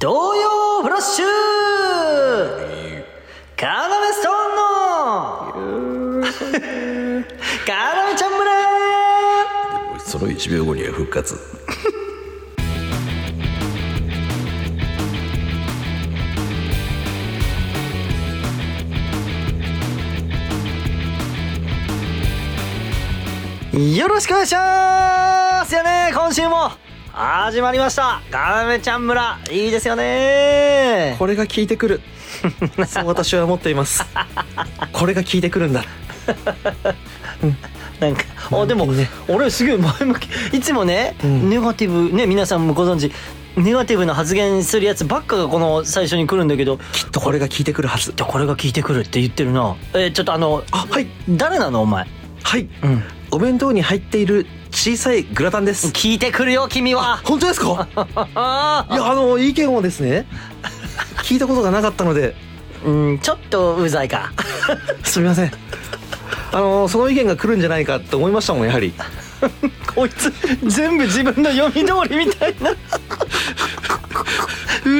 東洋フラッシュ！カーナメストーンのカーナメちゃん村！その1秒後には復活。よろしくお願いします！よね今週も始まりました。カーナメちゃん村。いいですよね。これが効いてくる。そう私は思っています。これが効いてくるんだ。なんかあでも、ね俺すげえ前向き。いつもね、ん。ネガティブね皆さんもご存知ネガティブな発言するやつばっかがこの最初に来るんだけど。きっとこれが効いてくるはず。じゃこれが聞いてくるって言ってるな。えーちょっとあのあはい。誰なのお前？はい。うん。お弁当に入っている小さいグラタンです。聞いてくるよ君は。本当ですか？あ いやあの意見をですね。聞いたことがなかったので。うんちょっとうざいか。すみません。あのその意見が来るんじゃないかって思いましたもんやはり。こいつ全部自分の読み通りみたいな。う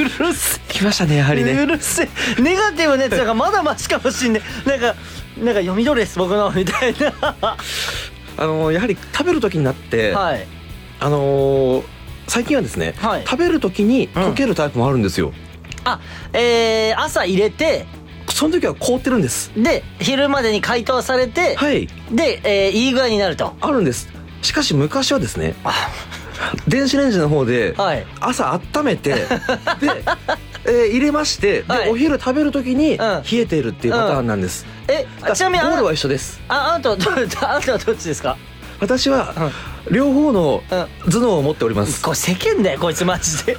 るせえ。来ましたねやはりうねるせえ。ネガティブなやつだからまだマシかもしんねえ。なんかなんか読み通りです僕のみたいなあのやはり食べる時になって、はい。あのー最近はですね、はい。食べる時に溶けるタイプもあるんですよ、あえー、朝入れてその時は凍ってるんです。で昼までに解凍されて、はい。で、えー、いい具合になると。あるんです。しかし昔はですねあ電子レンジの方ではい。朝温めてで、えー入れまして、はい。でお昼食べる時にん。冷えているっていうパターンなんです、えちなみにゴールは一緒です。ああなたはど あなたはどっちですか？私は両方のうん。頭脳を持っております。これ世間だよこいつマジで。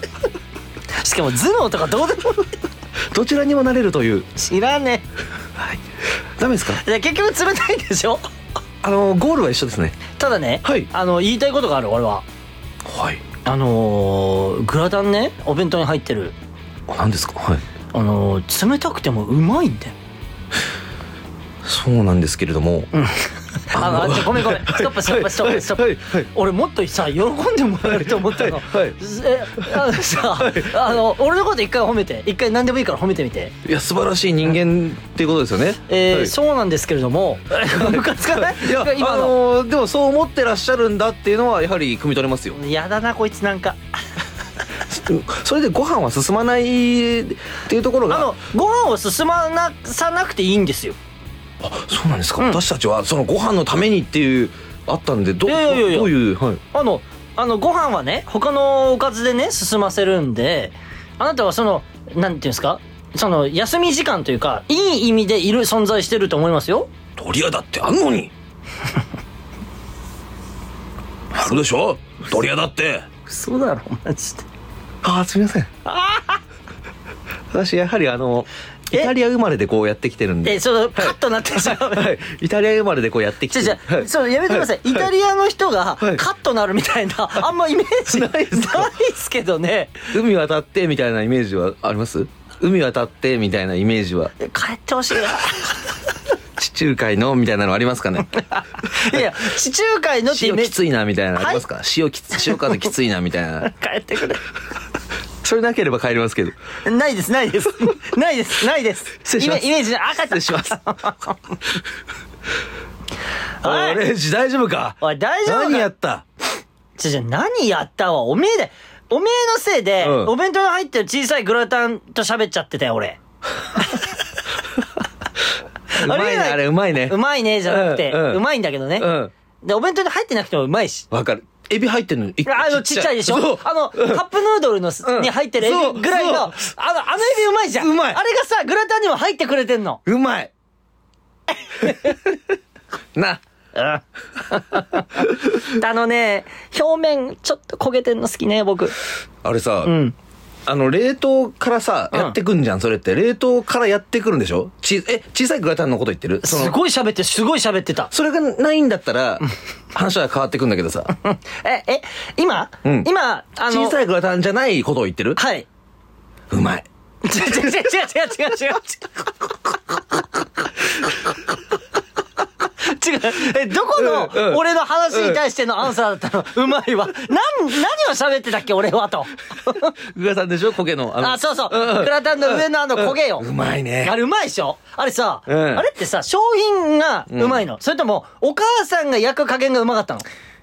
しかも頭脳とかどうでもどちらにもなれるという。知らねダメですか？えで結局冷たいでしょ？あのゴールは一緒ですね。ただね、はい。あの言いたいことがある俺ははい。あのー、グラタンねお弁当に入ってる。あ何ですか？はい。あのー、冷たくてもうまいんだよ。そうなんですけれども、あのごめんごめん。ストップストップストップストップ、俺もっとさ喜んでもらえると思ったの、えあのさ、あの俺のこと一回褒めて。一回何でもいいから褒めてみて。いや素晴らしい人間っていうことですよね。えそうなんですけれども。ムカつかない？いや今あのでもそう思ってらっしゃるんだっていうのはやはり汲み取れますよ。やだなこいつなんか。それでご飯は進まないっていうところが。あのご飯を進まなさなくていいんですよあそうなんですか、うん。私たちはそのご飯のためにっていうあったんでどいやいやいやどういうはい。あのあのご飯はね他のおかずでね進ませるんであなたはそのなんていうんですかその休み時間というかいい意味でいる存在してると思いますよ。ドリアだってあんのに。あるでしょ。ドリアだって。嘘だろマジで。ああすみません。私やはりあのイえタリア生まれでこうやってきてるんで。えそのカットなってしまう、はい。イタリア生まれでこうやってきてじゃじゃ、はい。そうやめてください、イタリアの人がはい。カットなるみたいな、あんまイメージないですけどね。海渡ってみたいなイメージはあります？海渡ってみたいなイメージは？帰ってほしいな 地中海のみたいなのありますかね？いや地中海のってイ塩きついなみたいなのありますか、塩きつ潮風きついなみたいな。帰ってくれそれなければ帰りますけど。ないですないです。ないですないです。失礼します。イメージあ帰って失礼します。おい。レイジ大丈夫か？おい大丈夫か？何やった？じゃじゃ何やった？わおめえでおめえのせいで、うん。お弁当に入ってる小さいグラタンと喋っちゃってたよ俺。うまいねあれうまいね。うまいねじゃなくて、ううん。うんまいんだけどね、うん。でお弁当に入ってなくてもうまいし。わかるエビ入ってるの一個あのちっちゃい。でしょ？あの、カップヌードルのに入ってるエビぐらいの、あの、あのエビうまいじゃん。うまい。あれがさ、グラタンにも入ってくれてんの。うまい。な。あのね、表面ちょっと焦げてんの好きね、僕。あれさ、うん。あの冷凍からさうん。やってくんじゃん、それって。冷凍からやってくるんでしょ？ちえ小さいグラタンのこと言ってる？すごい喋って、すごい喋ってた。それがないんだったら話は変わってくんだけどさ。え、え、今、うん。今、あの、小さいグラタンじゃないことを言ってる？はい。うまい。違う違う違う違う違う違う 違う。え、どこの俺の話に対してのアンサーだったの？うまいわ。なん、何を喋ってたっけ？俺はと。うがさんでしょ？焦げの。のあ、そうそう。グラタンの上のあの焦げよ。うまいねあ。れうまいでしょ？あれさ、うんあれってさ、商品がうまいの、それとも、お母さんが焼く加減がうまかったの？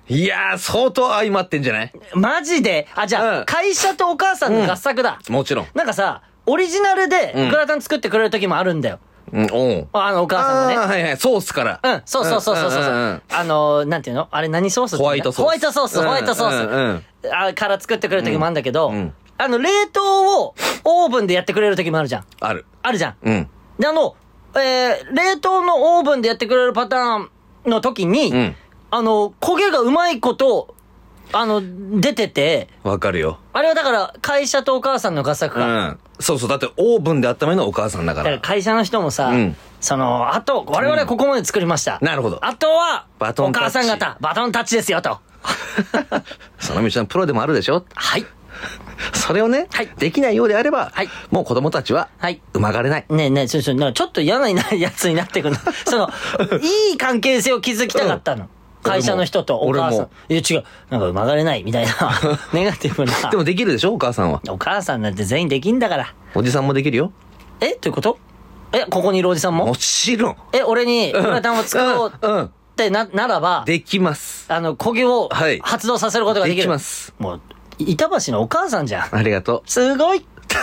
いやー、相当相まってんじゃない？マジで？あ、じゃあ、うん会社とお母さんの合作だ。もちろん。なんかさ、オリジナルでうんグラタン作ってくれる時もあるんだよ。うん、あの、お母さんがね。はいはい、ソースから。うん、そうそうそうそうそう。あの、なんていうの？あれ何ソースホワイトソースホワイトソース、ホワイトソース。あから作ってくれる時もあるんだけど、あの、冷凍をオーブンでやってくれる時もあるじゃん。ある。あるじゃん。うん。で、あの、えー、冷凍のオーブンでやってくれるパターンの時に、うん。あの、焦げがうまいこと、あの、出てて、わかるよ。あれはだから、会社とお母さんの合作うか。ん。そうそう。だってオーブンで温めるのはお母さんだか。だからら会社の人もさ、うんその、あと、我々はここまで作りました。なるほどあとは、おバトンタッチ母さん方、バトンタッチですよ、と。その道のプロでもあるでしょ？はい。それをね、はいできないようであれば、はいもう子供たちは、はい。うまがれない。ねえねえ、ちょ、ちょ、なんかちょっと嫌なやつになってくるの。その、いい関係性を築きたかったの。うん会社の人とお母さん。いや、違う。なんか、曲がれないみたいな、ネガティブな。でもできるでしょ？お母さんは。お母さんなんて全員できんだから。おじさんもできるよ。え？どういうこと？え、ここにいるおじさんも？もちろん。え、俺にグラタンを作ろうってな、ならば、できます。あの、焦げをはい発動させることができる。できます。もう、板橋のお母さんじゃん。ありがとすごい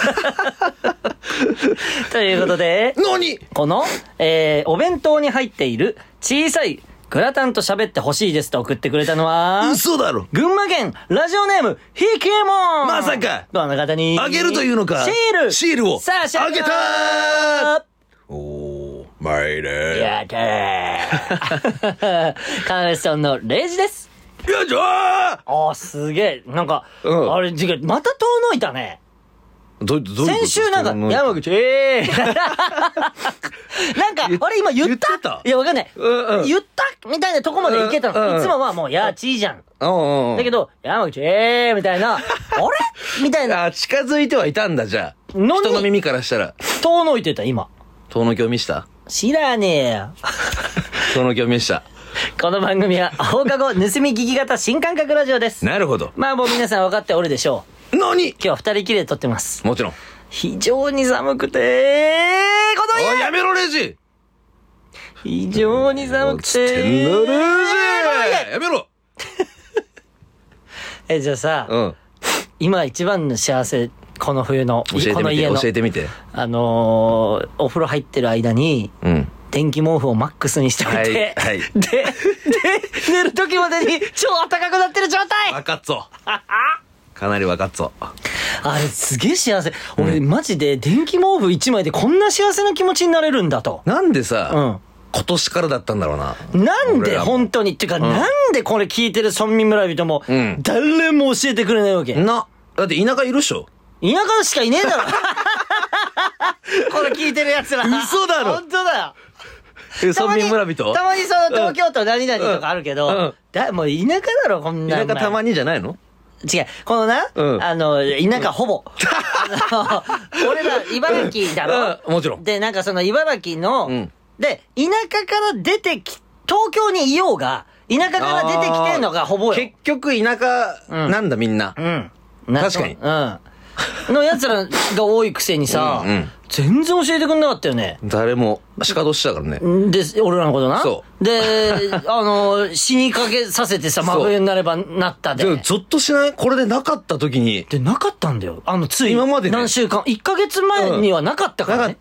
ということで、う。何？この、えー、お弁当に入っている小さいグラタンと喋ってほしいですと送ってくれたのは、嘘だろ。群馬県ラジオネーム、ひけもんまさか。どの方にあげるというのか。シール。シールを。さあ、シャあげたー。おー、参れ。やったー。カーネストンのレイジです。よいしょー。あー、すげえ。なんか、うん。あれ、また遠のいたね。ど、どういうこと先週なんか、山口、ええ なんか、あれ今言った？言ってた？いや、わかんない。うんうん言ったみたいなとこまでいけたの。うんうんいつもはもう、やーちーじゃん。うんうんうん。だけど、山口、ええみたいな、あれ？みたいな、あ、近づいてはいたんだ、じゃあ。のに人の耳からしたら。遠のいてた、今。遠のきを見した？知らねえよ。遠のきを見した。この番組は、放課後盗み聞き型新感覚ラジオです。なるほど。まあもう皆さん分かっておるでしょう。何今日は二人きりで撮ってます。もちろん。非常に寒くて、このおい、家やめろ、レジ非常に寒くて、つってんだ、レジやめろ え、じゃあさ、うん。今一番の幸せ、この冬の、教えてみて、この家の教、えてみて。あのーお風呂入ってる間に、うん。電気毛布をマックスにしておいて、はいはいで、で、寝る時までに超暖かくなってる状態わかっぞ。かなりわかっぞ。あれすげえ幸せ。俺、マジで電気毛布一枚でこんな幸せな気持ちになれるんだと。なんでさ、うん。今年からだったんだろうな。なんで本当に、っていうか、なんでこれ聞いてる村民村人も、うん誰も教えてくれないわけ。田な、だって田舎いるっしょ舎しかいねえだろ。これ聞いてる奴ら。嘘だろ本当だよ。えたまに村民村人？たまにその東京都何々とかあるけど、うんうんだもう田舎だろ、こんな田ん。舎たまにじゃないの？違う。このな、うんあの、田舎ほぼ。あの、俺ら茨城だろ、うんもちろんで、なんかその茨城の、うんで、田舎から出てき、東京にいようが、田舎から出てきてんのがほぼよ。結局田舎なんだみんな。うん。な確かにうん。の奴らが多いくせにさ、うんうん全然教えてくんなかったよね。誰も、鹿年だからね。で、俺らのことな。そで、あの、死にかけさせてさ、真冬になればなったで。でも、ゾッとしない？これでなかった時に、で、なかったんだよ。あの、つい、今までね何週間、1ヶ月前にはなかったかなかっらね。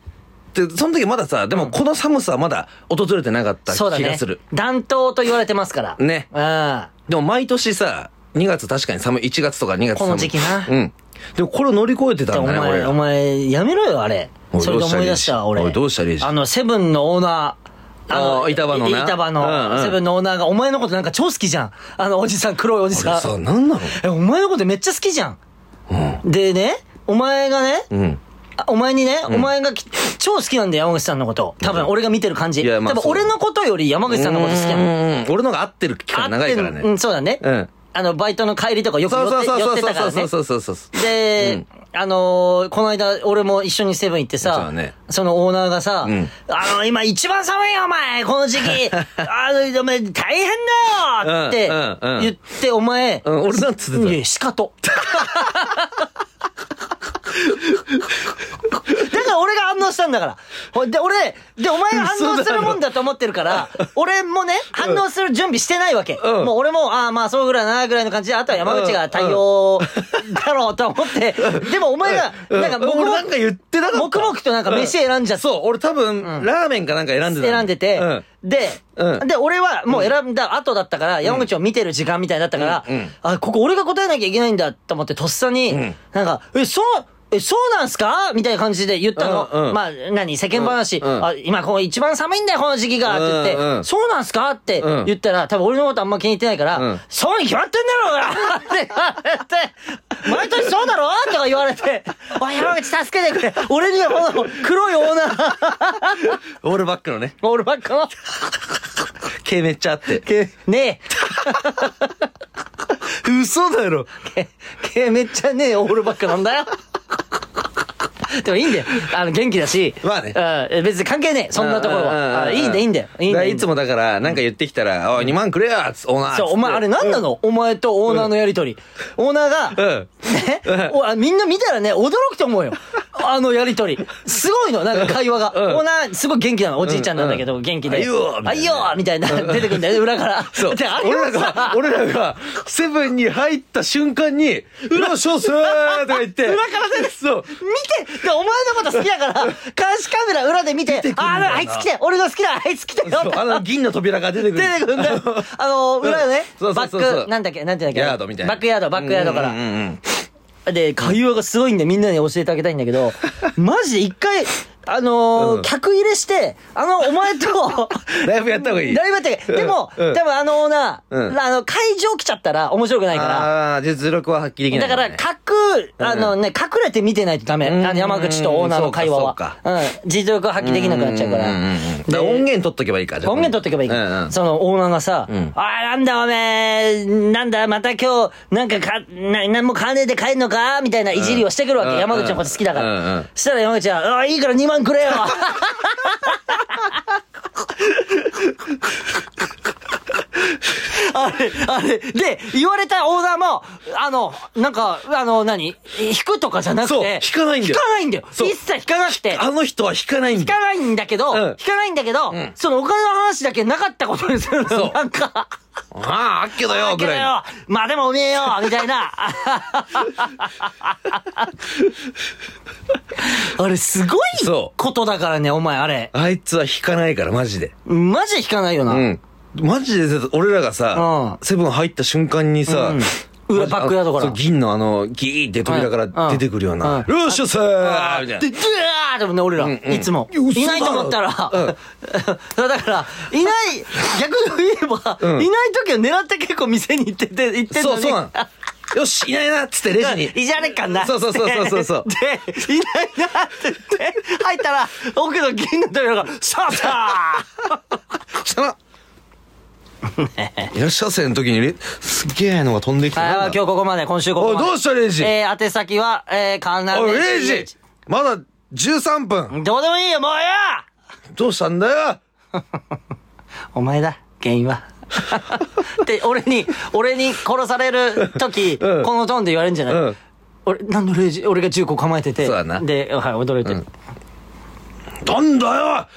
て、その時まださ、でもこの寒さはまだ訪れてなかった気がする。。暖冬と言われてますから。ねうん。でも毎年さ、2月確かに寒い、1月とか2月寒い。この時期なうん。でもこれを乗り越えてたんだね、俺お前、らお前、やめろよ、あれそれで思い出したわ、俺。どうしたレイジあの、セブンのオーナー。あー板場のな板場の、セブンのオーナーが、お前のことなんか超好きじゃん。あの、おじさん、黒いおじさあれさ、ん。なんなの？え、お前のことめっちゃ好きじゃん。でね、お前がね、うん。あお前にね、お前がき超好きなんだよ、山口さんのこと。多分、俺が見てる感じ。多分、俺のことより山口さんのこと好きなの。うん。俺のが合ってる期間長いからね。うん、そうだね。うん。あの、バイトの帰りとかよく寄って、寄ってたからね。そうそうそうそう。で、あのーこの間、俺も一緒にセブン行ってさ、そねそのオーナーがさ、んあの、今一番寒いよ、お前この時期 あの、お前大変だよってうんうんうん言って、お前、うん俺なんつってた？いや、しかと。だから俺が反応したんだから。ほで、俺、で、お前が反応するもんだと思ってるから、俺もね、反応する準備してないわけ。うん。もう俺も、ああ、まあそうぐらいな、ぐらいの感じで、あとは山口が対応だろうと思って、でもお前が、うん。なんか、俺黙々なんか言ってなかった。黙々となんか飯選んじゃって、そう、俺多分、ラーメンかなんか選んでたの。選んでて、うんで、うん。で、俺はもう選んだ後だったから、山口を見てる時間みたいだったから、うん。うん。あ、ここ俺が答えなきゃいけないんだと思って、とっさに、ん。なんか、え、そう、え、そうなんすか？みたいな感じで言ったの。うんうん。まあ、何？世間話、うん。うん。あ、今こう一番寒いんだよ、この時期が。って言って、うんうんそうなんすか？ってうん。言ったら、多分俺のことあんま気に入ってないから、うん。そうに決まってんだろうがって言われて、毎年そうだろ？とか言われて、おい、山口助けてくれ俺にはこの黒いオーナー、オールバックのね、オールバックの、毛めっちゃあって。けね 嘘だろ。え、け、けめっちゃねえオールバックなんだよ。でもいいんだよ。あの、元気だし。まあねうん。別に関係ねえ。そんなところは。あいいんだよ、いいんだよ。いいんだよ。いつもだから、なんか言ってきたら、おい、2万くれやつオーナー。そう、お前、あれ何なの？お前とオーナーのやりとり。オーナーが、うんね？みんな見たらね、驚くと思うよ。あのやりとり。すごいの、なんか会話が。うんオーナー、すごい元気なの。おじいちゃんなんだけど、元気で。あいよーあいよーみたいな、出てくるんだよね、裏から。そう。であれ俺らが、俺らが、セブンに入った瞬間に、裏っしゃっせーとか言って。裏から出てそう。見てでお前のこと好きだから、監視カメラ裏で見て、てくんだよなああ、あいつ来て俺の好きだあいつ来てよそうあの銀の扉が出てくる。出てくるんだよ。あの、裏でね、そうバそうそうそうック、なんだっけ、なんていうんだっけ。ヤードみたいな。バックヤード、バックヤードからうん。うんうんで、会話がすごいんでみんなに教えてあげたいんだけど、マジで一回、あのーうん。客入れして、あの、お前と、ライブやった方がいい。だいぶやってでも、うん。多分あのオーナー、うん。あの、会場来ちゃったら面白くないから、ああ、実力は発揮できないだから。隠、あのね、隠れて見てないとダメ。うん。あの山口とオーナーの会話うかうん。実力発揮できなくなっちゃうから。んんだでから音源取っとけばいいか、じゃあ。音源取っておけばいい。うんうん。そのオーナーがさ、ん。ああ、なんだおめえ、なんだ、また今日、なんかか、な、なんも金で帰んのか？みたいないじりをしてくるわけ。うん山口のこと好きだから。うんうんそしたら山口は、ああ、いいから2万くれよあれ、あれ、で、言われたオーナーも、あの、なんか、あの、何？引くとかじゃなくて。引かないんだよ引かないんだよ。一切引かなくて。あの人は弾かないんだよ。引かないんだけど、うん引かないんだけど、んそのお金の話だけなかったことにするのなんか、ああ、あっけどよ、ぐらいの。けどよ、まあでもおめえよ、みたいな。あれ、すごいことだからね、お前、あれ。あいつは弾かないから、マジで。マジで引かないよな。うん。マジで、俺らがさ、セブン入った瞬間にさうん、裏バックヤードから。そう銀のあの、ギーって扉から出てくるような、よっしゃさー。みたいで、な。ドゥーでもね、俺ら、うんうん。いつも。いないと思ったら、うん。だから、いない、逆に言えば、うん。いない時は狙って結構店に行ってて、行ってんのに。そうそう。よし、いないなっつってレジに。いじられっかんな。そうそうそうそうそう。そう で、いないなって言って、入ったら、奥の銀の扉が、さあさしたら、いらっしゃせ。の時にレ、すげえのが飛んできて。あなんだ？今日ここまで、今週ここまで。おいどうしたレイジ？えー、宛先は、えー、カーナおい、レイジ！まだ13分。どうでもいいよ、もうよどうしたんだよ？お前だ、原因は。で、俺に、俺に殺される時、うん。このトーンで言われるんじゃない、うん。俺、何のレイジ、俺が銃口構えてて。そうだな。で、はい、驚いて。なんだよ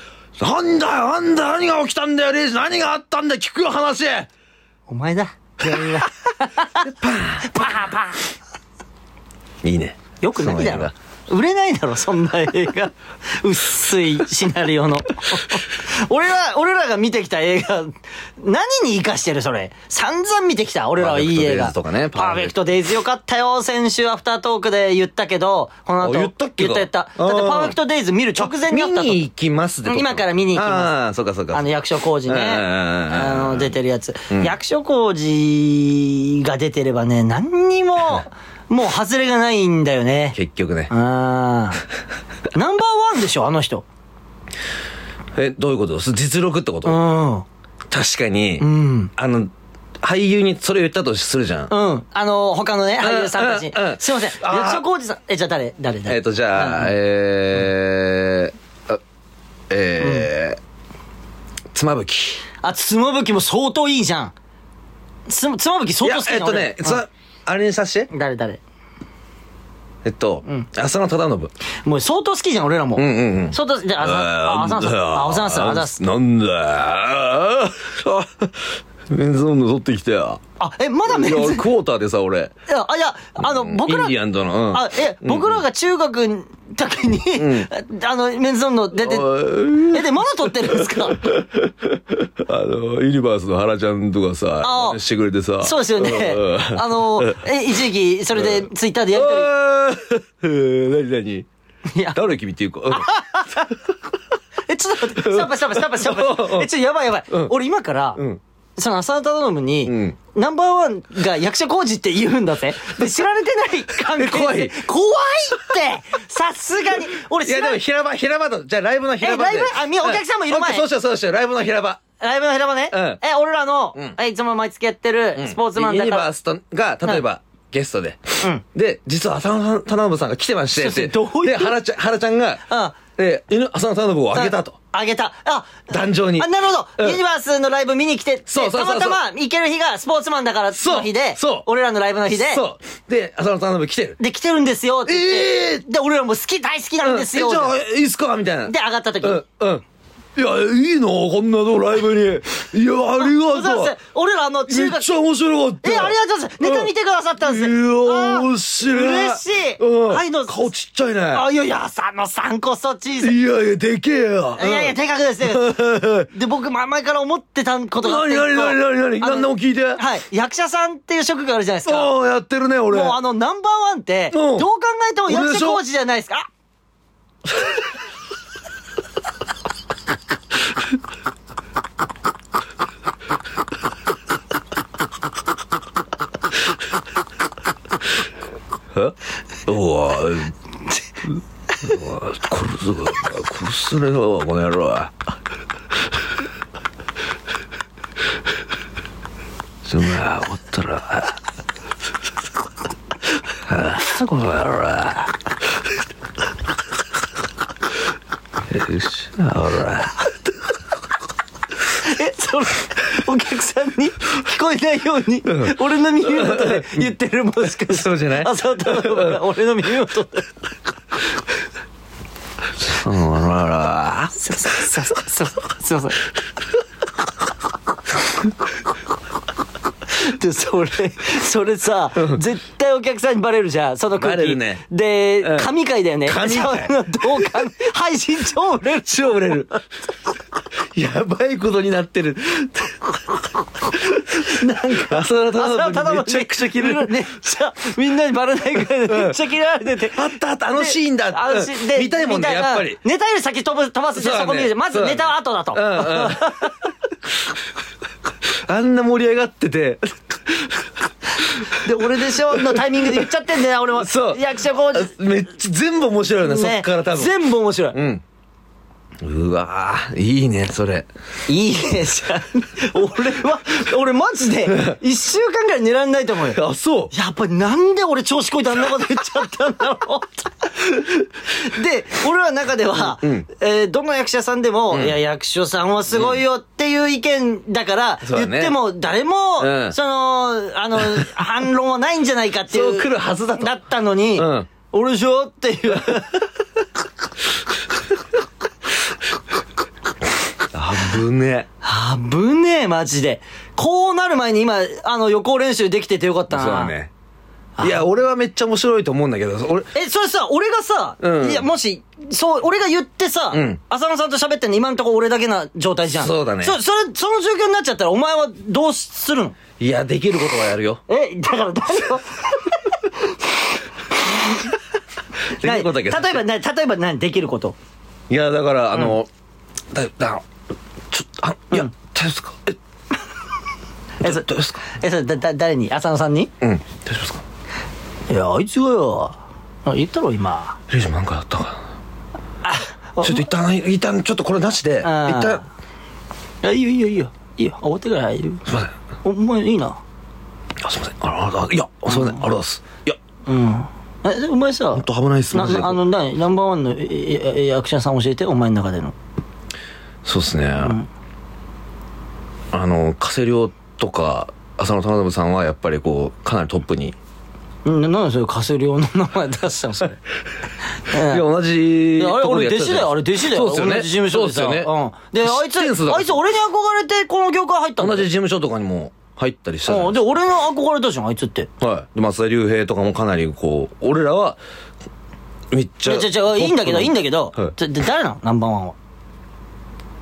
なんだよなんだ何が起きたんだよ、レイジ何があったんだよ聞くよ、話お前だ、原因は。パーパーパー いいね。よくないだろ。売れないだろ、そんな映画。薄いシナリオの。俺ら、俺らが見てきた映画、何に活かしてるそれ。散々見てきた、俺らはいい映画。パーフェクトデイズとかねパーフェクトデイズよかったよ。先週アフタートークで言ったけど、この後。あ言ったっけ言った言った。だってパーフェクトデイズ見る直前にあったと。見に行きますってこと今から見に行きますああ、そうかそうか。あの役所工事ね。うんうんうんうんあの、出てるやつ。役所工事が出てればね、何にも、もう外れがないんだよね。結局ね。ああ。ナンバーワンでしょ、あの人。え、どういうこと？実力ってこと？うん。確かにう、ん。あの、俳優にそれ言ったとするじゃん。うん。あの、他のね、俳優さんたちにうんうん。すいません。あー役所広司さん。え、じゃあ誰？誰誰えっ、と、じゃあ、えー、あえー、妻夫木。あ、つまぶきも相当いいじゃん。つ、つまぶきいや相当好き、なえっとね、俺つあれにさして。うん誰誰？えっと、浅野忠信。もう相当好きじゃん、俺らも。うんうんうん。相当、じゃあ、あざ、あ、あざんさん。あ、あざんさん、あざんさん。なんだよ。あメンズオンの取ってきたよ。あ、え、まだメンズ？いや、クォーターでさ、俺。いや、あ、いや、あの、僕ら、インディアンとの。うんあ、え、僕らが中学の時に、あの、メンズオンの出て、え、で、まだ撮ってるんですか？あの、ユニバースの原ちゃんとかさあ、してくれてさ。そうですよねう。んあの、え、一時期、それでツイッターでやりとり。あー 何何？いや、誰君っていうか。うん え、ちょっと待って、スタップスタップスタップスタップ。え、ちょっとやばいやばい。俺今から、んその浅田忠信に、ん。ナンバーワンが役者工事って言うんだぜ。で、知られてない関係 え怖い。で怖いって。さすがに。俺いや、で知らない。も平場、平場と、じゃあライブの平場で。えライブ？あみお客さんもいる前。うんそうしよう、そうしよう、ライブの平場。ライブの平場ね。うん。え、俺らの、ん。えいつも毎月やってるスポーツマンユだから。ニバースとが、例えば、ゲストで。うん。で、実は浅野忠信さんが来てまして、そうそうでどういう？で、原ちゃん、原ちゃんが、うんで、犬浅野忠信をあげたと。あげた。あ、壇上にあ、なるほど。うんユニバースのライブ見に来て、でそうそうたまたま行ける日がスポーツマンだからの日で、そう俺らのライブの日で、そう。で、浅野忠信来てる。で、来てるんですよって言って、えで、俺らも好き、大好きなんですよ。えじゃあ、いいっすかみたいな。で、上がった時。うん、うん。いや、いいの？こんなとこライブに。いや、ありがとう。俺らあの、め中学、っちゃ面白かった。え、ありがとうございます。ネタ見てくださったんですいや面白い。嬉しいうん。はいどうぞ顔ちっちゃいね。あ、いやいや、浅野さんこそ小さい。いやいや、でけえよ。いやいや、でかくですね。で、僕、前々から思ってたことがあって。何何何何何あの何でも聞いて。はい。役者さんっていう職があるじゃないですか。ああ、やってるね、俺。もうあの、ナンバーワンって、うんどう考えても役者工事じゃないですか。おわ、おわ殺すぞ、殺すねよ、この野郎。すまあ、終わったら。ああ、この野郎。よし、ほら。え、それ、お客さんに聞こえないように、俺の耳元で言ってるもしかして。そうじゃない？あ、そうだ、俺の耳元で。ほら。すいません、すいません、すいません。すいません。で、それ、それさ、絶対お客さんにバレるじゃん、その空気。バレるねでうん、神回だよね。神回配信超売れる。超売れる。やばいことになってる。なんか、浅田忠信めちゃくちゃ切れる。めっちゃ、みんなにバレないぐらいでめっちゃ切られてて。あったあった、あのシーンだ。あのシーンでうん見たいもんね、やっぱり。ネタより先飛ぶ飛ばすってそこ見るまずネタは後だと。あんな盛り上がってて。で、俺でしょ？のタイミングで言っちゃってんだよ、俺も。そう役者工事。めっちゃ全部面白いよね、そっから多分。全部面白い。うん。うわぁ、いいね、それ。いいね、じゃん。俺は、俺マジで、一週間ぐらい寝られないと思うよ。あ、そう。やっぱりなんで俺調子こいてあんなこと言っちゃったんだろう。で、俺らの中では、えーどの役者さんでも、いや、役所さんはすごいよっていう意見だから、そうだね言っても誰も、うんその、あの、反論はないんじゃないかっていう。そう来るはずだとだったのに、うん俺でしょっていう。危ね危ねえ、マジで。こうなる前に今、あの、予行練習できててよかったな。そうだね。いや、俺はめっちゃ面白いと思うんだけど、俺、え、それさ、俺がさ、うんいや、もし、そう、俺が言ってさ、うん浅野さんと喋ってんの今んとこ俺だけな状態じゃん。そうだねそ、それ、その状況になっちゃったら、お前はどうするのいや、できることはやるよ。え、だから誰をできることだけど。例えば、な例えば何できること。いや、だから、あの、だ、だ、ちょあ、いや、大丈夫ですか？え、え、そ大丈夫ですか？え、それ、だ、だ、誰に？浅野さんに？うん、大丈夫ですか？いや、あいつがよ、あ言ったろ、今。レイジもなんかあったか？あちょっと一旦、一旦、ちょっとこれなしで、一旦、いや、いいよ、いいよ、いいよ。いいよ、終わってからいいよ。すいません。お前いいな？あ、すいません。あら、あら、いや、すいません。ありがとうございます。いや、うん。え、お前さ、ほんと危ないっすマあの、なナンバーワンの役者さん教えて、お前の中での。そうですね。あの、加瀬亮とか、浅野忠信さんはやっぱりこう、かなりトップに。んな、なんでそれ、加瀬亮の名前出したのそれ。いや、同じいや、あれ、俺弟子だよ、あれ弟子だよ。そうですよね。同じ事務所でさ。そうですよね。うん。で、あいつ、あいつ俺に憧れてこの業界入ったんだよ同じ事務所とかにも入ったりしたじゃうん。ないでで、俺の憧れたじゃん、あいつって。はい。で、松田龍平とかもかなりこう、俺らは、めっちゃ。いや、じゃじゃいいんだけど、いいんだけどはい、誰なの？ナンバーワンは。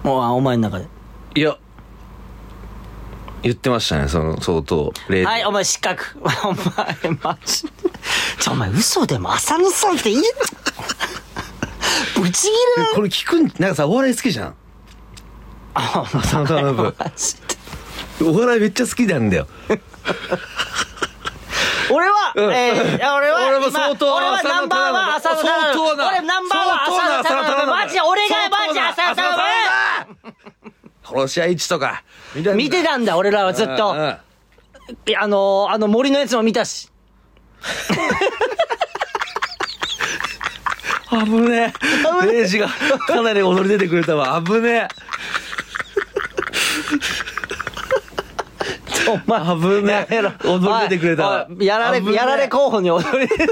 もう、あお前の中で。いや、言ってましたね、その、相当、例はい、お前失格。お前、マジで。ちょ、お前嘘でも浅野さんっていいぶち切れなこれ聞くん、なんかさ、お笑い好きじゃん。あ、浅野忠信マジで。お笑いめっちゃ好きなんだよ。俺は、うんえー、俺は、俺も今相当俺はナンバーワン浅野忠信相当な俺ナンバーワン浅野忠信マジで、俺殺し屋一とか。見た信見てたんだ、俺らはずっと。あのー、あの森のやつも見たし。危ねえ。レイジがかなり踊り出てくれたわ。危ねお前、危ねえ踊り出てくれたわやられ、やられ候補に踊り出てえ。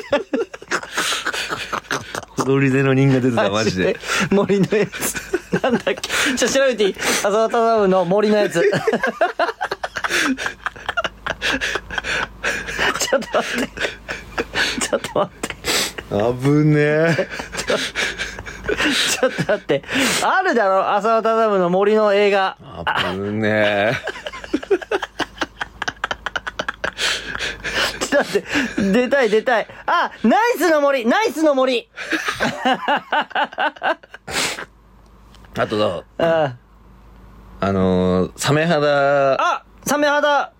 踊り出の人が出てた、マジで。。森のやつ。なんだっけ？ちょ、調べていい？浅田忠信の森のやつ。ちょっと待って。ちょっと待って。危ねえ。ちょっと待って。あるだろ？浅田忠信の森の映画。危ねえ。ちょっと待って。出たい出たい。あ、ナイスの森ナイスの森あとだ、あ、あのー、サメ肌、あ、サメ肌、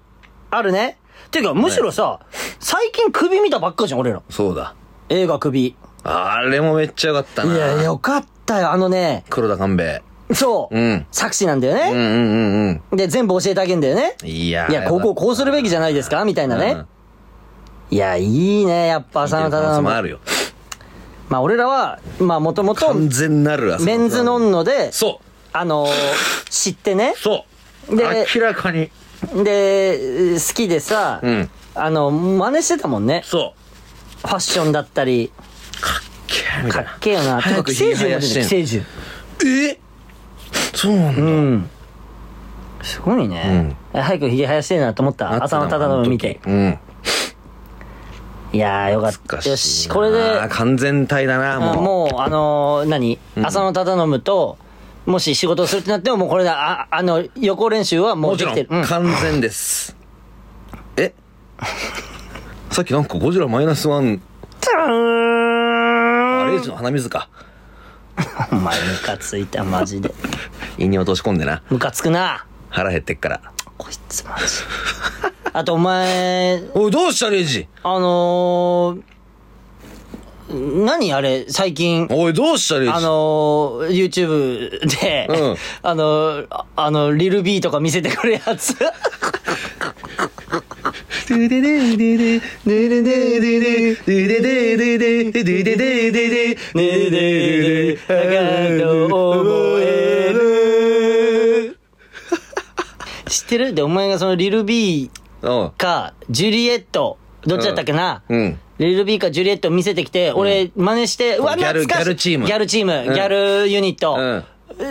あるね。ていうか、むしろさ、最近首見たばっかじゃん、俺ら。そうだ。映画首。あれもめっちゃよかったな。いや、よかったよ。あのね、黒田官兵衛。そう。うん作詞なんだよね。うんうんうんうん。で、全部教えてあげんだよね。いやーいや、こここうするべきじゃないですか？みたいなね。うんいや、いいね、やっぱ浅野忠信。もあるよ。まあ、俺らは、まあ、もともと、完全なる朝メンズノンノで、そうあのー 知ってね。そうで明らかに。で、好きでさ、うん。あの、真似してたもんね。そう。ファッションだったり、キャーみたいなかっ。けえよな。早く寄生獣やしてん寄生獣。え？そうなんだ。うん。すごいね。早くひげ生やしてえなと思った。浅野忠信見て。うん。いやー、よかった。よし、これで、完全体だな、もう。もう、あのー何、浅野忠信と、もし仕事をするってなっても、もうこれで、あ、あの、予行練習はもうもちろん、できてる。うん。完全です。え？さっきなんかゴジラマイナスワン、あレイジの鼻水か。お前、ムカついた、マジで。胃に落とし込んでな。ムカつくな。腹減ってっから。こいつ、マジ。あと、お前、おい、どうしたレイジ？あのー、何あれ、最近、おい、どうしたレイジ？あのー、YouTube で、うん あのー、ああの、リルビーとか見せてくるやつ。知ってる？で、お前がそのリルビーうん。か、ジュリエット、どっちだったっけな、うん。リルビーかジュリエット見せてきて、俺、真似して、うわ、ギャル懐かしいギャルチームギャルチーム、うんギャルユニット。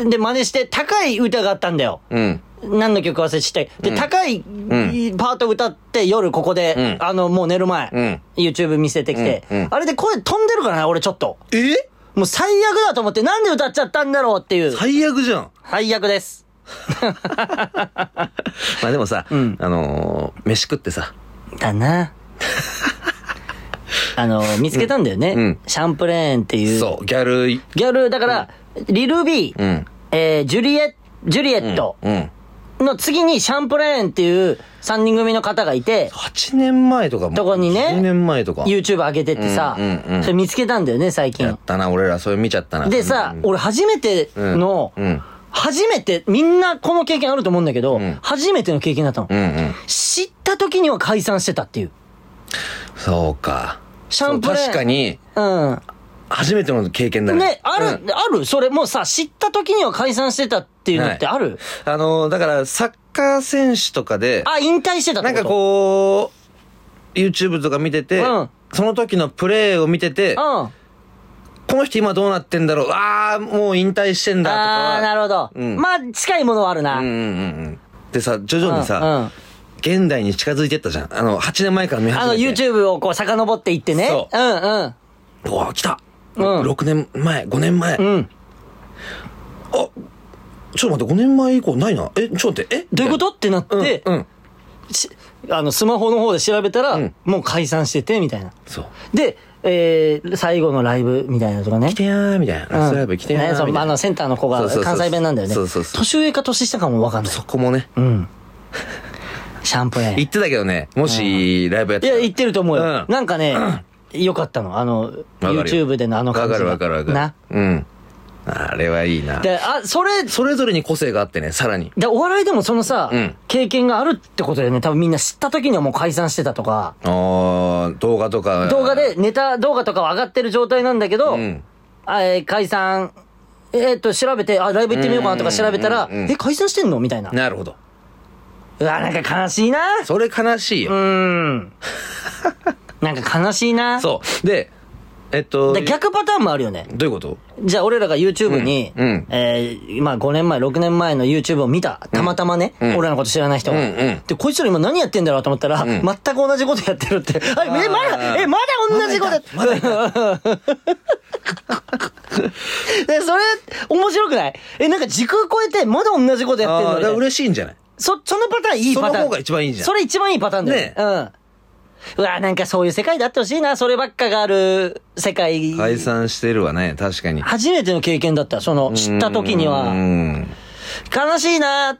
で、真似して、高い歌があったんだよ。うん。何の曲忘れちゃって。で、高いパート歌って、夜ここで、うんあの、もう寝る前、うん YouTube 見せてきて、あれで声飛んでるからね、俺ちょっと。え？もう最悪だと思って、なんで歌っちゃったんだろうっていう。最悪じゃん。最悪です。まあでもさ、んあのー、飯食ってさ、だな。あの、見つけたんだよね。うんシャンプレーンっていう。そう、ギャル、ギャル、だから、リルビー、うん。えージュリエ、ジュリエットうん。の次にシャンプレーンっていう3人組の方がいて、8年前とかも。とこにね10年前とか。YouTube 上げてってさ、うんうんうんそれ見つけたんだよね、最近。やったな、俺らそれ見ちゃったな。でさ、うん俺初めての、うん。初めて、みんなこの経験あると思うんだけど、ん初めての経験だったの。うんうん。知った時には解散してたっていう。そうか。シャンプレー確かに、うん。初めての経験だね。ね、ある、うんある？それもうさ、知った時には解散してたっていうのってある、あの、だから、サッカー選手とかで、あ、引退してたなんかこう、YouTube とか見てて、うんその時のプレーを見てて、うん。あこの人今どうなってんだろう？ああ、もう引退してんだとかは。あー、なるほど。うんまあ、近いものはあるな。うんうんうんうん。でさ、徐々にさ、うんうん現代に近づいてったじゃん。あの、8年前から見あの、始めて。YouTube をこう遡っていってね。そううんうん。うわ、来た、うん6年前、5年前。うん。あ、ちょっと待って、5年前以降ないな。え、ちょっと待って、え？どういうこと？ってなって、うん、うん。しあの、スマホの方で調べたら、うんもう解散してて、みたいな。そう。で、えー、最後のライブみたいなとかね。来てやー、みたいな。ラストライブ来てやー、みたいな。あの、センターの子が関西弁なんだよね。そうそうそう年上か年下かもわかんない。そこもね、うん。シャンプー言ってたけどね、もし、ライブやってたらいや、言ってると思うよ。うんなんかね、よかったの。あの、YouTube でのあの感じが。わかるわかるわかる。な。うん。あれはいいな。で、あ、それ、それぞれに個性があってね、さらに。で、お笑いでもそのさ、うん経験があるってことだよね。多分みんな知った時にはもう解散してたとか、あー動画とか。動画で、ネタ動画とかは上がってる状態なんだけど、うん。あえー解散、えーっと、調べて、あ、ライブ行ってみようかなとか調べたら、うんうんうんうんえ、解散してんのみたいな。なるほど。うわ、なんか悲しいな。それ悲しいうよ。ーん。なんか悲しいな。そう。で、えっと。で逆パターンもあるよね。どういうこと？じゃあ俺らが YouTube に、うんうんえーまあ5年前、6年前の YouTube を見た。たまたまね、うん俺らのこと知らない人が。うんうんで、こいつら今何やってんだろうと思ったら、ん全く同じことやってるって。あえ、まだ、え、まだ同じことやってまだいた で、それ、面白くない？え、なんか時空超えて、まだ同じことやってんの嬉しいんじゃない？そ、そのパターンいいパターン。その方が一番いいじゃんそれ一番いいパターンだよね。ねうん。うわ、なんかそういう世界であってほしいな。そればっかがある世界。解散してるわね、確かに。初めての経験だった。その、知った時にうは。ん。悲しいな。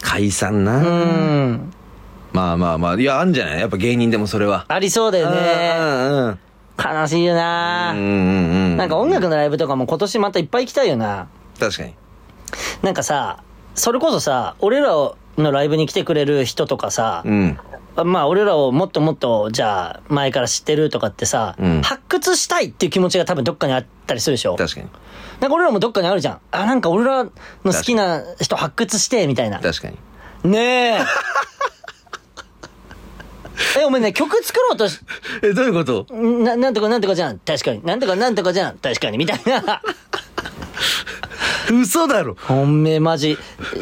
解散な。うん。まあまあまあ、いや、あんじゃない？やっぱ芸人でもそれは。ありそうだよね。うんうん悲しいよな。なんか音楽のライブとかも今年またいっぱい行きたいよな。確かに。なんかさ、それこそさ、俺らのライブに来てくれる人とかさ、うん。まあ俺らをもっともっと、じゃあ前から知ってるとかってさ、うん発掘したいっていう気持ちが多分どっかにあったりするでしょ確かに。なんか俺らもどっかにあるじゃん。あ、なんか俺らの好きな人発掘して、みたいな。確かに。ねえ。え、お前ね、曲作ろうとし、え、どういうこと？な、なんとかなんとかじゃん。確かに。なんとかなんとかじゃん。確かに。みたいな。嘘だろ。本命マジ。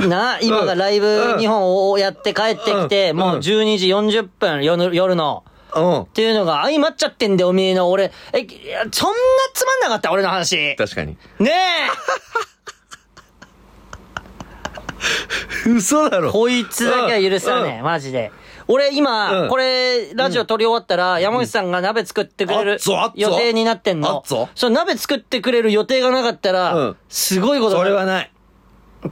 な、今がライブうん日本をやって帰ってきて、うんもう12時40分、夜夜の。うんっ。ていうのが相まっちゃってんだよ、おめえの。俺、え、いやそんなつまんなかった、俺の話。確かに。ね 嘘だろ。えこいつだけは許さねえ、マジで。俺今、うんこれ、ラジオ撮り終わったら、山口さんが鍋作ってくれあるっぞあっぞ予定になってんあのっぞ。そう、鍋作ってくれる予定がなかったら、うんすごいことそれはない。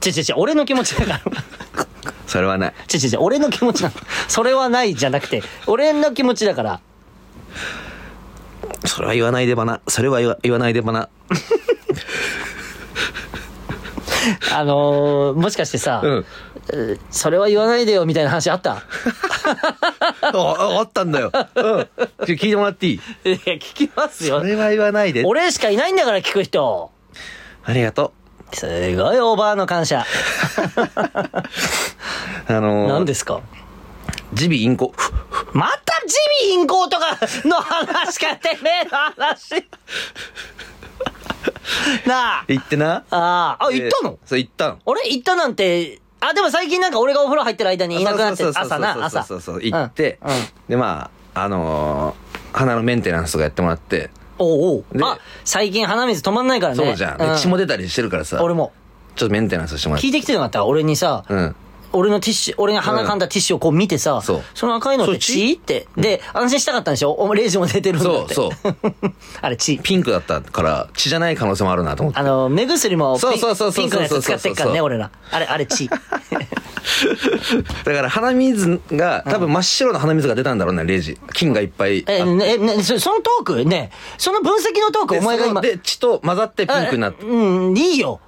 ちちち、俺の気持ちだから。それはない。ちちち、俺の気持ちなの。それはないじゃなくて、俺の気持ちだから。それは言わないでばな。それは言わ言わないでばな。あのー、もしかしてさ、うん。えそれは言わないでよみたいな話あった？あ、ったんだよ。うん。聞いてもらっていい？いや、聞きますよそ。れは言わないで。俺しかいないんだから聞く人。ありがとすごいオーバーの感謝。う。あのー、何ですか？耳鼻咽喉。またジミーンコとかの話かてめえの話。なあ。行ってな。ああ、あ、行ったの？でそう、行ったの。俺行ったなんて、あ、でも最近なんか俺がお風呂入ってる間にいなくなって朝な、朝。そうそうそう、行ってうんうん、で、まあ、あのー、鼻のメンテナンスとかやってもらって、おうおう。であ、最近鼻水止まんないからね。そうじゃん。で血も出たりしてるからさ、俺も。ちょっとメンテナンスしてもらって。聞いてきてなかった俺にさ、うん。俺のティッシュ、俺が鼻かんだティッシュをこう見てさ、そうの赤いのって血血って。で、安心したかったんでしょ？おレイジも出てるんだって。そうそう。あれ血。ピンクだったから、血じゃない可能性もあるなと思って。あの、目薬もピそうそうそうそうピンクのやつ使ってっからね、そう俺ら。あれ、あれ血。だから鼻水が、多分真っ白な鼻水が出たんだろうね、レイジ。菌がいっぱい。え、ね、えね、そそのトーク？ね、その分析のトークお前が今。で、血と混ざってピンクになって。あうん、いいよ。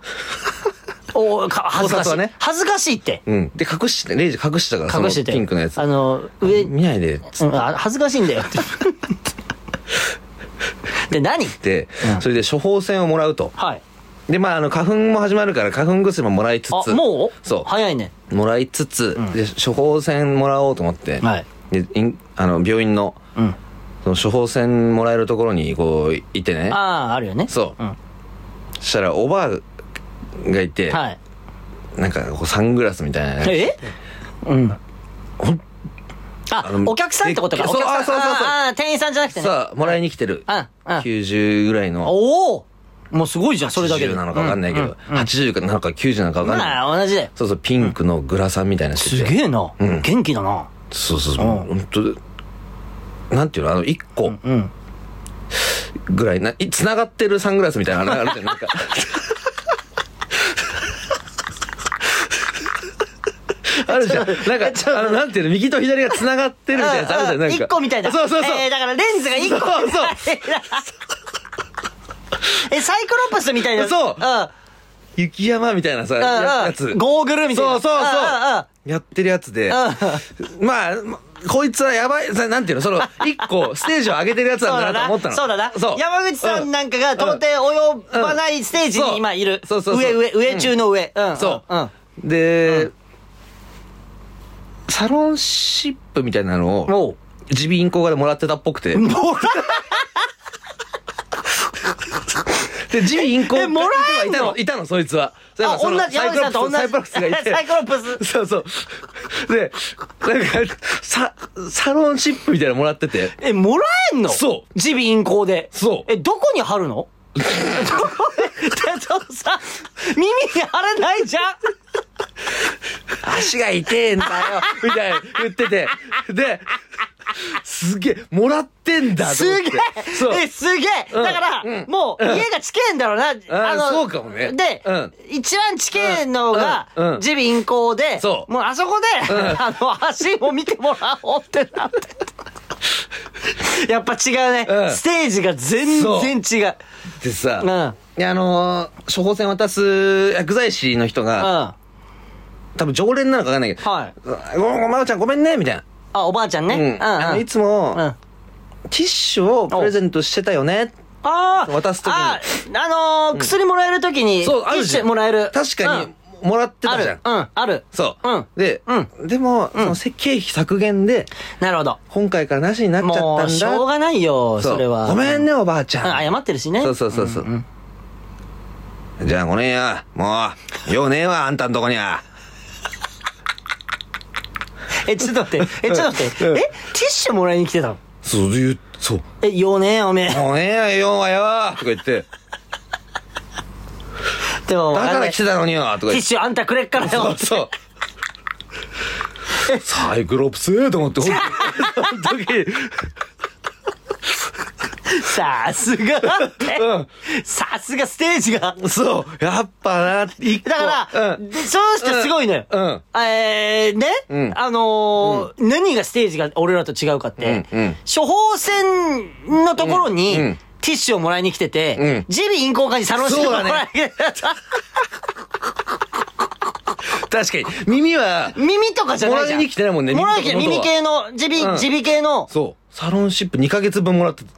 お恥ずかしい。恥ずかしいって。うん。で、隠して、レイジ隠してたから、隠してて。ピンクのやつ。あの、上、見ないで、うん、あ恥ずかしいんだよって。で、何？てうん、それで処方箋をもらうと。はい。で、まあ、あの、花粉も始まるから、花粉薬ももらいつあ、つ。もう？そう。早いね。もらいつつ、で、処方箋もらおうと思って。はい。で、あの、病院の、うん。その処方箋もらえるところに、こう、行ってね。ああ、あるよね。そううん。そしたら、おばあがいて、はい。なんか、こう、サングラスみたいなね。え？うん。ほんああのお客さんってことか。でお客さん。そうあそうそうそうああ、店員さんじゃなくてね。さあ、もらいに来てる。うんうん90ぐらいの。おおもうすごいじゃん、それだけで。80なのか分かんないけど、うんうん80かなのか90なのか分かんない。まあ、同じだよ。そうそう、ピンクのグラサンみたいなのしてて。すげえな。うん元気だな。そうそうそう。うん本当なんていうの？あの、1個うん。ぐらいな、い繋がってるサングラスみたいなのあるじゃん。なんか。あるじゃん。なんか、あの、なんていうの右と左が繋がってるみたいなやつあるじゃん。なんか。一個みたいな。そうそうそう。えー、だからレンズが一個。そうそう え、サイクロプスみたいな。そううん。雪山みたいなさ、うんやつ。うん。ゴーグルみたいな。そうそうそうやってるやつで、まあ、まこいつはやばい、さなんていうの、その、一個、ステージを上げてるやつなんだなと思ったの。そうだな。そう。山口さんなんかが到底及ばないステージに今いる。そうそうそうそう上上、上中の上。うん。そううん。で、サロンシップみたいなのを。耳鼻咽喉科でもらってたっぽくて。で、もら耳鼻咽喉もらえいたの、いたの、そいつは。あ、同じ、山口さんと同じ。サイクロプスがいて。サイクロプス。そうそう。で、なんか、さ、サロンシップみたいなのもらってて。え、もらえんの？そう耳鼻咽喉で。そうえ、どこに貼るの？ど こでっとさ、耳に貼れないじゃん足が痛えんだよみたいな言ってて。で、すげえ、もらってんだとすげえ。そう。え、すげえ。うん。だから、うん。もう、家が近えんだろうな。あそうかもね。で、うん。一番近えのが、うんうん。耳鼻咽喉で、そう。もうあそこで、あの、足を見てもらおうってなって。やっぱ違うね、うん。ステージが全然違う。でさ、うん。いやあのー処方箋渡す薬剤師の人うん。が、は多分常連なのかわかんないけど、い。ごごまおちゃんごめんね、みたいな。あ、おばあちゃんね。うん。うん、うん。あのいつも、うん。ティッシュをプレゼントしてたよね。ああ渡す時にあーあのー薬もらえるときに、そう、ティッシ。ュもらえる。確かに、もらってうん、あたじゃん。。るうん、ある。そう。うんで、うでも、そのせ経費削減で、なるほど。今回からなしになっちゃったんだ。もう、しょうがないよ、そうそれは。ごめんね、おばあちゃん。うん謝ってるしね。そうそうそうそう。じゃあ、ごめんや。もう、用ねえわ、あんたんとこには。え、ちょっと待って、え、ちょっと待って、え、うんティッシュもらいに来てたの？そういう、そう。え、よねおめえ。もうねえや、用はよとか言って、でも、だから来てたのによとかティッ。シュあんたくれっからよそう。そう。サイクロプスと思って、ほんとその時、さすがだって。うん。さすがステージが。そう、やっぱな、一個。だから、うん。で、そうしてすごいのよ。うん。えー、ね、うん。あのー何がステージが俺らと違うかって、うんうん。処方箋のところに、うんうん。ティッシュをもらいに来てて、うん。耳鼻咽喉科にサロンシートをもらいに来てた。確かに、耳は、耳とかじゃないじゃん。もらいに来てないもんね。もらいに来て耳とか耳系の、耳鼻、うん。耳鼻系の、そう、サロンシップ2ヶ月分もらってた。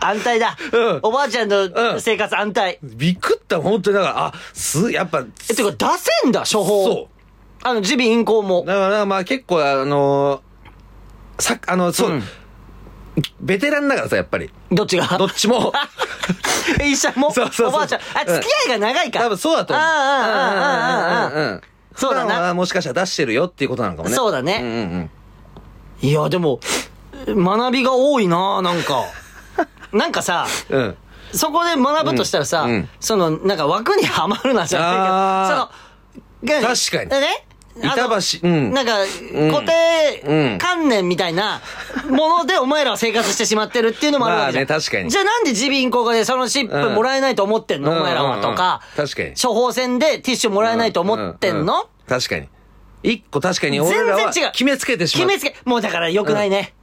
安泰だ。うんおばあちゃんうのん生活安泰。びっくった、本当に。だから、あ、す、やっぱ、え、てか出せんだ、処方。そあの、耳鼻咽喉もう。。だから、まあ結構、あのーさ、あの、そう、うんベテランだからさ、やっぱり。どっちが？どっちも。医者も？そうそうそうおばあちゃん。あ、付き合いが長いか。多分そうだと思う。ああ、ああ、ああ、ああ。うん。そうだなもしかしたら出してるよっていうことなのかもね。そうだねうんうんいや、でも、学びが多いななんか。なんかさ、うん。うん。そこで学ぶとしたらさ、うんうん。その、なんか枠にはまるなじゃあないけど、その、が確かに。ね？あの板橋うん。なんか、ん固定うん観念みたいなものでお前らは生活してしまってるっていうのもあるわけじゃん。まあね確かに。じゃあなんで耳鼻咽喉科でそのシップもらえないと思ってんの、うんお前らはとか、うんうんうん確かに。処方箋でティッシュもらえないと思ってんの、ううう確かに。一個確かに俺らは全然違う決めつけてしまう。決めつけ、もうだから良くないね。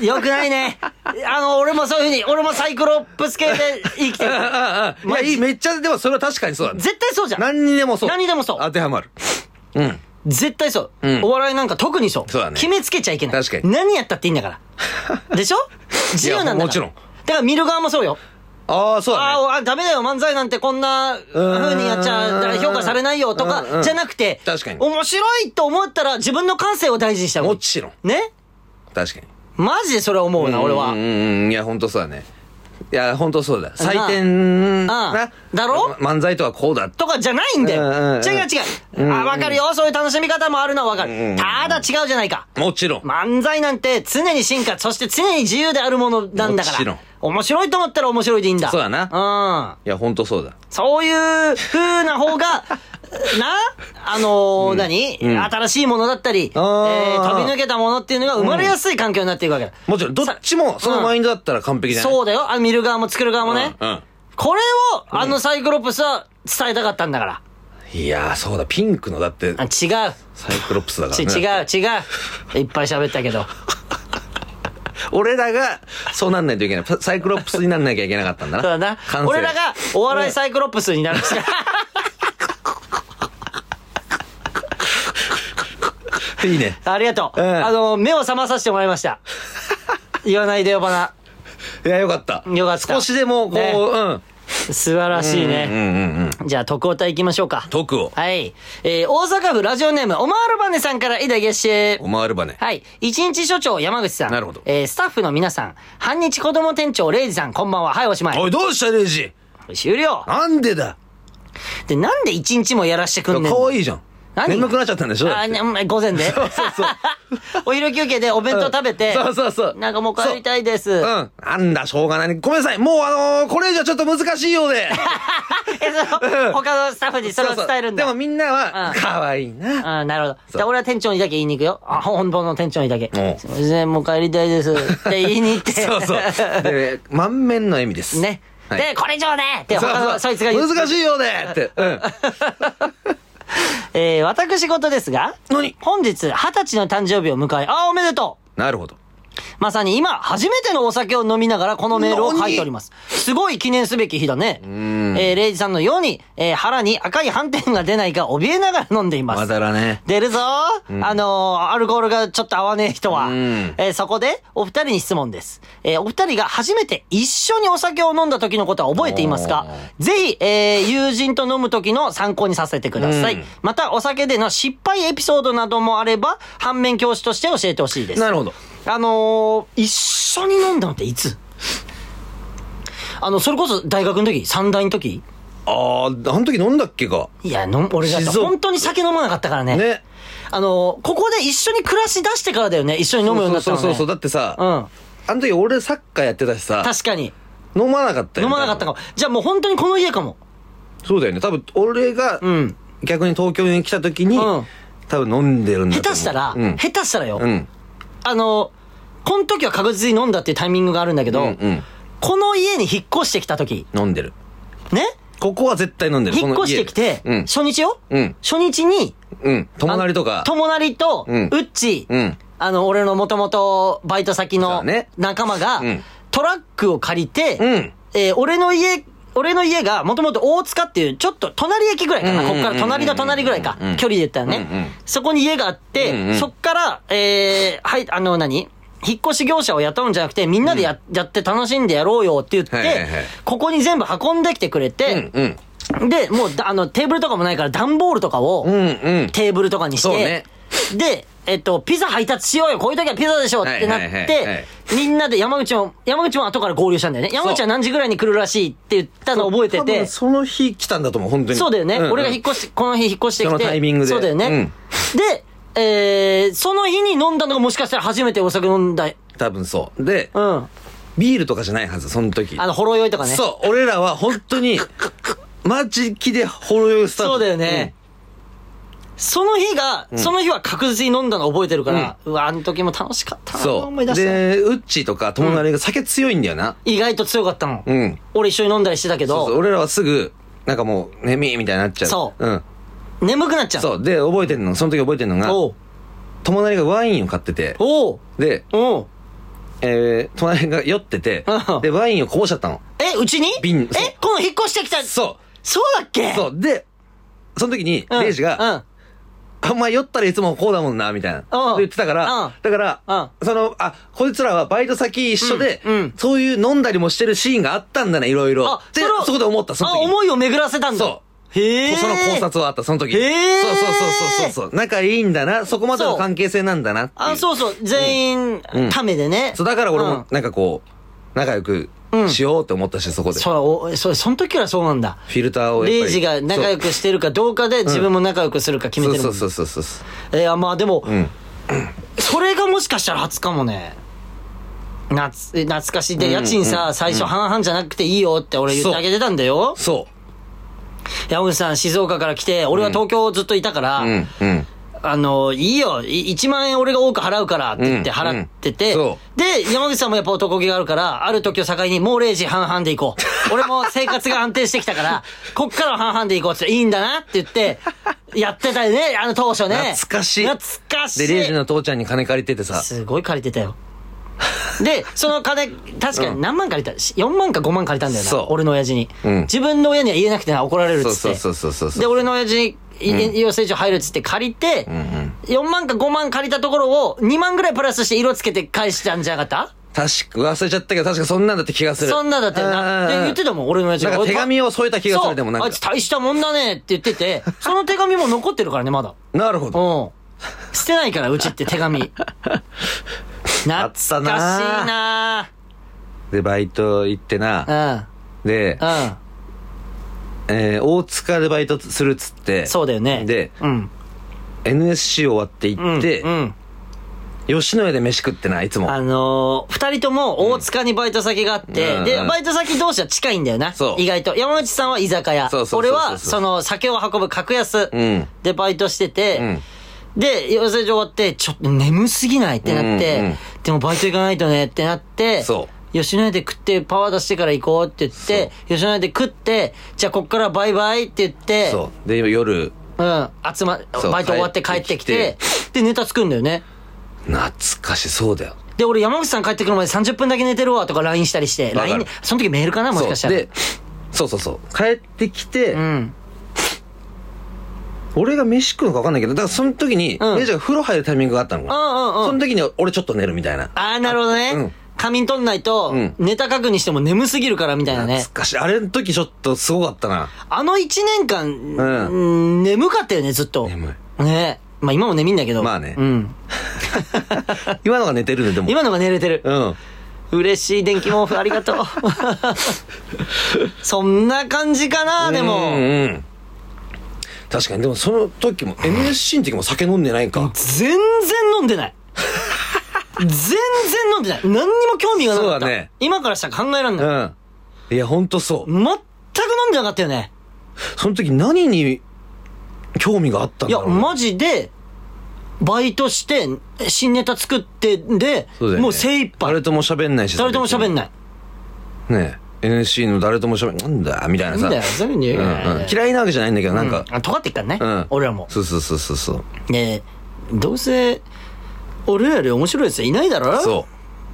よくないね。あの、俺もそういうふうに、俺もサイクロプス系で生きてる。いや、いい、めっちゃ、でもそれは確かにそうだね。絶対そうじゃん。何にでもそう。何にでもそう当てはまる。うん。絶対そう、うんお笑いなんか特にそう。そうだね決めつけちゃいけない。確かに何やったっていいんだから。でしょ？自由なんだから。もちろん。だから見る側もそうよ。ああ、そうだね。ああ、ダメだよ、漫才なんてこんな風にやっちゃ評価されないよとか、んじゃなくて、確かに面白いと思ったら自分の感性を大事にした。もちろん。ね？確かに。マジでそれ思うな、俺はうん。いや、ほんとそうだね。いや、ほんとそうだ。採点な。だろ？漫才とはこうだ。とかじゃないんだよ。違う違う。あ、わかるよ。そういう楽しみ方もあるのはわかる。ただ違うじゃないか。もちろん。漫才なんて常に進化、そして常に自由であるものなんだからもちろん。面白いと思ったら面白いでいいんだ。そうだなうん。いや、ほんとそうだ。そういう風な方が、な、あのー何、うん新しいものだったり、えあーー飛び抜けたものっていうのが生まれやすい環境になっていくわけだ。もちろん、どっちもそのマインドだったら完璧じゃない？そうだよ。あ見る側も作る側もね。これを、あのサイクロプスは伝えたかったんだから。いやー、そうだ、ピンクのだってあ、違う。サイクロプスだからち、ね。違う、違う。いっぱい喋ったけど。俺らが、そうなんないといけない。サイクロプスになんなきゃいけなかったんだな。そうだな俺らがお笑いサイクロプスになるし。いいね。ありがとう。うんあの、目を覚まさせてもらいました。言わないでよばな。いや、よかった。よかった少しでも、こう、ねうん。素晴らしいね。うんうんうん。じゃあ、徳太行きましょうか。徳を。はい。えー、大阪府ラジオネーム、オマールバネさんからいただきましてお。まわるばね。はい。一日所長山口さん。なるほどえー、スタッフの皆さん。半日子供店長レイジさん、こんばんは。はい、おしまい。おい、どうした、レイジ終了。なんでだ？で、なんで一日もやらしてくんねんの？可愛いじゃん。何？眠くなっちゃったんでしょ？あ、てね、うん午前で？そうそうそう お昼休憩でお弁当食べて？そうそうそう。なんかもう帰りたいです。うん。なんだ、しょうがない。ごめんなさい。もうあのーこれ以上ちょっと難しいようで。え、その、他のスタッフにそれを伝えるんだ。でもみんなうんは、可愛いな。あなるほど。そうで俺は店長にだけ言いに行くよ。あ、本当の店長にだけ。うんすいません、もう帰りたいです。って言いに行って。そうそう。で、満面の笑みです。ね。はいで、これ以上ねってそいつが言う。難しいようでって。うん。えー、私事ですが、何？本日二十歳の誕生日を迎え、あ、おめでとうなるほど。まさに今、初めてのお酒を飲みながらこのメールを書いております。すごい記念すべき日だね。んえー、レイジさんのように、えー、腹に赤い斑点が出ないか怯えながら飲んでいます。まだらね。出るぞー、あのーアルコールがちょっと合わねえ人は。うんえーそこで、お二人に質問です。えーお二人が初めて一緒にお酒を飲んだ時のことは覚えていますか？ぜひ、えー友人と飲む時の参考にさせてください。うんまた、お酒での失敗エピソードなどもあれば、反面教師として教えてほしいです。なるほど。あのー一緒に飲んだのっていつ？あの、それこそ大学の時三大の時？あー、あの時飲んだっけか。いや、俺だって静岡本当に酒飲まなかったからね。ね。あの、ここで一緒に暮らし出してからだよね。一緒に飲むようになったの、ね。そうそうそう。だってさ、うん。あの時俺サッカーやってたしさ、確かに。飲まなかったよ。飲まなかったかも。じゃあもう本当にこの家かも。そうだよね。多分俺がうん。逆に東京に来た時に、うん多分飲んでるんだ。下手したら、うん。下手したらよ。うん。あの、この時は確実に飲んだっていうタイミングがあるんだけど、うんうんこの家に引っ越してきた時、飲んでる。ね？ここは絶対飲んでる。引っ越してきて、この家初日よ、うん。初日に、うん。うん。友達とか。友達と、うんウッチ、うん。あの、俺のもともとバイト先そのうね仲間が、うんトラックを借りて、うん。えー俺の家、俺の家がもともと大塚っていう、ちょっと隣駅ぐらいかな。うんうんうんうんこっから隣の隣ぐらいか。うん距離で言ったらね、うんうんそこに家があって、うんうんそっから、えー、はい、あの何？引っ越し業者を雇うんじゃなくて、みんなでや,、やって楽しんでやろうよって言って、はいはいはいここに全部運んできてくれうん。て、うん。で、もうだ、あの、テーブルとかもないから、段ボールとかを、うん。うん。テーブルとかにして、ねで、えっと、ピザ配達しようよこういう時はピザでしょってなっはいはいはいはてい、みんなで山口も、山口も後から合流したんだよね。山口は何時ぐらいに来るらしいって言ったのを覚えててその日来たんだと思う、本当に。そうだよね。んん俺が引っ越し、この日引っ越してきて。そのタイミングでそうだよね。で、えー、その日に飲んだのがもしかしたら初めてお酒飲んだ。多分そう。で、うん。あビールとかじゃないはず、その時。の、ほろ酔いとかね。そう、俺らは本当に、マジ気でほろ酔いスタート。そうだよね。その日が、その日は確実に飲んだの覚えてるから、うわ、あの時も楽しかったな。うん。そ。思いう出した。で、ウッチーとか友達が酒強いんだよな。意外と強かったの。うん。俺一緒に飲んだりしてたけど、そうそう。俺らはすぐ、なんかもう、眠いみたいになっちゃう。。そううん。眠くなっちゃう。そう。で、覚えてんの、その時覚えてんのが、おう友達がワインを買ってて、おうで、おうえー、隣が酔っててうん、で、ワインをこぼしちゃったの。え、うちに？瓶そうえ、この引っ越してきた。そそうだっけ？う。そう。で、その時に、うん。レイジが、うん。あんま酔ったらいつもこうだもんな、みたいな。うん言ってたから、うんだから、うその、あ、こいつらはバイト先一緒で、うんうんそういう飲んだりもしてるシーンがあったんだね、いろいろ。あ、で、れをそこで思った、そのあ、時に。思いを巡らせたんだ。そへえ。その考察はあった、その時に。へーそうそうそうそうそう。仲いいんだな、そこまでの関係性なんだな。あ、そうそう。全員うん、ためでね。そう、だから俺うんも、なんかこう、仲良くしようって思ったし、そこで。そう、おそその時からそうなんだ。フィルターを。レイジが仲良くしてるかどうかで自分も仲良くするか決めてる。そうそうそうそうそう。いや、まあでも、うん。それがもしかしたら初かもね。夏、懐かしい。で、うん家賃さ、最初半々じゃなくていいよって俺言ってあげてたんだよ。そ山口さん静岡から来て、俺は東京ずっといたから、う。うん、うん。あの、いいよ、い1万円俺が多く払うからって言ってうん払ってて、うんそで、山口さんもやっぱ男気があるから、ある時を境にもう0時半々で行こう。俺も生活が安定してきたから、こっからは半々で行こうって言っていいんだなって言って、やってたよね、あの当初ね。懐かしい懐かしい。で、レイジの父ちゃんに金借りててさ。すごい借りてたよ。で、その金、確かに何万借りた、?4 万か5万借りたんだよな。俺の親父に、うん自分の親には言えなくてな、怒られるっつって。そうそうそうそうそうで、俺の親父に、い養成所入るっつって借りて、4万か5万借りたところを2万ぐらいプラスして色つけて返したんじゃなかっ確か、忘れちゃったけど、確かそんなんだって気がする。たそんなだったよな。で、言ってたもん、俺の親父なんか手紙を添えた気がする、でもなんかあいつ。大したもんだねって言ってて、その手紙も残ってるからね、まだ。なるほど。うん。捨てないから、うちって手紙。懐かしいなで、バイト行ってな。で、うん。うん。えー大塚でバイトするっつって。そうだよね。で、うん。NSC 終わって行ってう、ん。吉野家で飯食ってな、いつも。あのー、二人とも大塚にバイト先があって、で、うんうんバイト先同士は近いんだよな。そう意外と。山内さんは居酒屋。そうそうそうそう俺は、その、酒を運ぶ格安うん。でバイトしてて、うんで、養成所終わって、ちょっと眠すぎないってなって、うんうんでもバイト行かないとねってなって、そ吉野家で食ってパワー出してから行こうって言って、吉野家で食って、じゃあこっからバイバイって言って、そう。で、夜、うん、集ま、バイト終わって帰ってきて、で、ネタ作るんだよね。懐かしそうだよ。で、俺山口さん帰ってくるまで30分だけ寝てるわとか LINE したりして、LINE で、その時メールかなもしかしたら。そうそうそう。帰ってきて、うん。俺が飯食うのか分かんないけど、だからその時に、うんレイジが風呂入るタイミングがあったのかうな。んうんうん。その時に俺ちょっと寝るみたいな。ああ、なるほどね。うん仮眠取んないと、うんネタ書くにしても眠すぎるからみたいなね懐。かしい。あれの時ちょっとすごかったな。あの1年間、んうん眠かったよね、ずっと。眠ねまあ今も眠いんだけど。まあねうん。今のが寝てるね、でも。今のが寝れてる。うん。嬉しい電気毛布ありがとう。そんな感じかな、でも。うんうん。確かに、でもその時も、NSC の時も酒飲んでないんか。全然飲んでない。全然飲んでない。何にも興味がなかった。そうだね今からしたら考えらんない。うん。いや、ほんとそう。全く飲んでなかったよね。その時何に興味があったんいや、だろうね、マジで、バイトして、新ネタ作って、で、そうねもう精一杯。誰とも喋んないしさ誰とも喋んない。ねえ NSC の誰とも喋んなんだみたいなさ。なういうふうにうんうん嫌いなわけじゃないんだけど、なんか。うんあ尖ってっからね、うん。俺らも。そうそうそうそうそう。ねどうせ、俺らより面白いやついないだろ？そ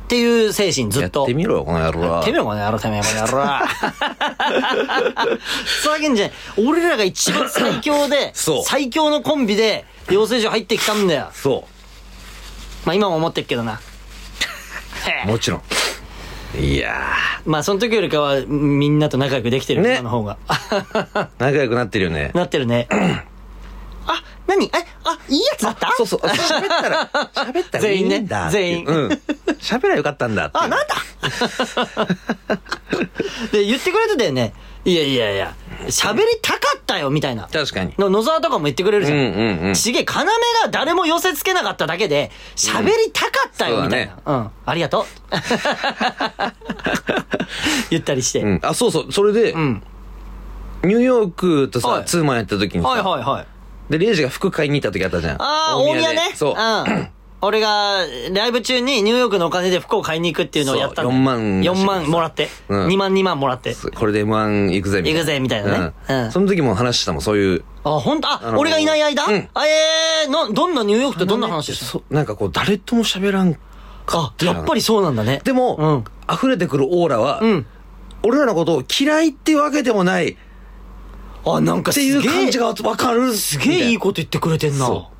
っていう精神う。ずっと。やってみろよ、この野郎は。てめえこの野郎、てめえこの野郎。そうわけんじゃない。俺らが一番最強で、そう最強のコンビで、養成所入ってきたんだよ。そまあ今も思ってっけどな。う。もちろん。いやまあその時よりかは、みんなと仲良くできてる、ね今の方が。ー、仲良くなってるよね。なってるね。あ、何？え、あ、いいやつだった？そうそう。喋ったら、喋ったら。全員ね全員うん。喋らよかったんだ。あ、なんだ？で、言ってくれてたよね。いやいやいや、喋りたかったよ、みたいな。確かに。の野沢とかも言ってくれるじゃん。うんうんうんちげえ、要が誰も寄せつけなかっただけで、喋りたかったよ、うんみたいな。うん。ありがとう。言ったりして。うん。あ、そうそう。それで、うん。ニューヨークとさ、はいツーマンやった時にさ、はいはいはい。で、レイジが服買いに行った時あったじゃん。ああ、大宮ね。そう。うん。俺が、ライブ中にニューヨークのお金で服を買いに行くっていうのをやったんだよそう4万4万もらって。うん2万2万もらって。これで M1 行くぜみたいな。行くぜみたいなねうんその時も話したもん、そういう。あ、本当？あ、あのー俺がいない間、うんあ、ええどんなニューヨークってどんな話でしたそなんかこう、誰とも喋らんあ、やっぱりそうなんだね。でも、うん溢れてくるオーラは、うん。俺らのことを嫌いってわけでもないっあ、なんかすて。いう感じがわかる。すげえいいこと言ってくれてんなそ。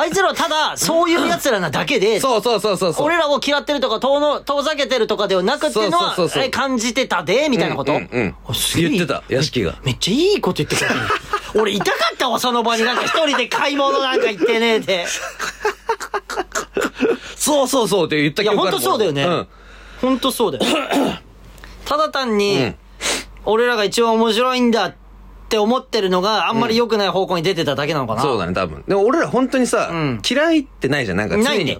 あいつらはただ、そういう奴らなだけで、そうそうそうそうそう。俺らを嫌ってるとか、遠の、遠ざけてるとかではなくっていうのはそうそうそうそうえ感じてたで、みたいなこと、うんうんうんあすげえ言ってた屋敷がめっちゃいいこと言ってくれてる。俺痛かったわ、その場になんか一人で買い物なんか行ってねえで。そうそうそうって言ったいや、ほんとそうだよね。んほんとそうだよ。ただ単うにん、俺らが一番面白いんだって思ってるのがあんまり良くない方向に出てただけなのかな。そうだね、多分。でも俺ら本当にさ、うん嫌いってないじゃん、なんか常に。ないね。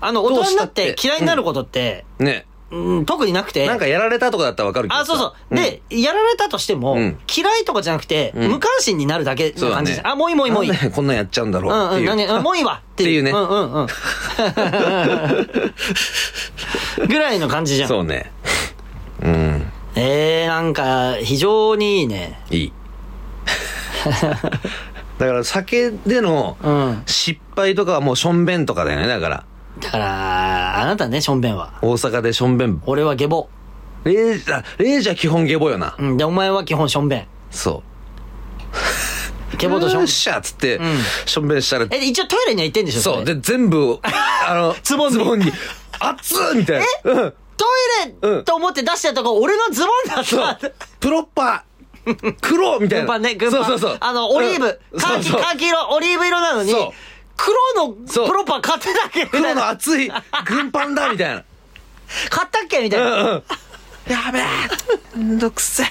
あの、大人になってどうしたって嫌いになることって、ね。うん、特になくて。なんかやられたとかだったらわかるけどさ。あ、そうそう。で、やられたとしても、うん嫌いとかじゃなくて、ん無関心になるだけそうだねの感じです。あ、もういいもういいもういい。なんでこんなんやっちゃうんだろううっていう。んうん、何うん もういいわっていう。っていうねうんうんうん。ぐらいの感じじゃん。そうね。うん。えー、なんか、非常にいいね。いい。だから酒でのうん。失敗とかはもうしょんべんとかだよね。だから、だから、あなたね、しょんべんは。大阪でしょんべん。俺はゲボ。レイジあ、レイジは基本ゲボよな。うん。で、お前は基本しょんべん。そう。ゲボとしょんよっしゃっつってん、しょんべんしたら、え、一応トイレには行ってんでしょそう。れ？で、全部、あの、ズボンにズボンに、熱っみたいな。うん。トイレと思って出したとこ、俺のズボンだった。プロッパー、黒みたいな。軍パンね、軍パン。そうそうそう。あの、オリーブう。んカーキ、カーキ色、オリーブ色なのに黒のプロパン買ってたっけ？黒。の熱い軍パンだみたいな。買ったっけ？みたいな。うんうん。やべえ。めんどくせえ。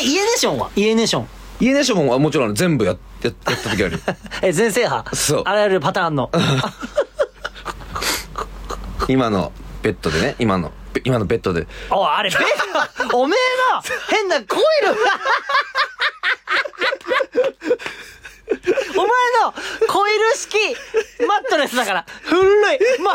え、イエネーションは？イエネーション。イエネーションはもちろん全部やややった時あるよ。え、全制覇？そうあらゆるパターンの。今のベッドでね、今の、べ今のベッドで。おい、あれ、ベッド、おめえの、変なコイルお前のコイル式マットレスだから。古い。ま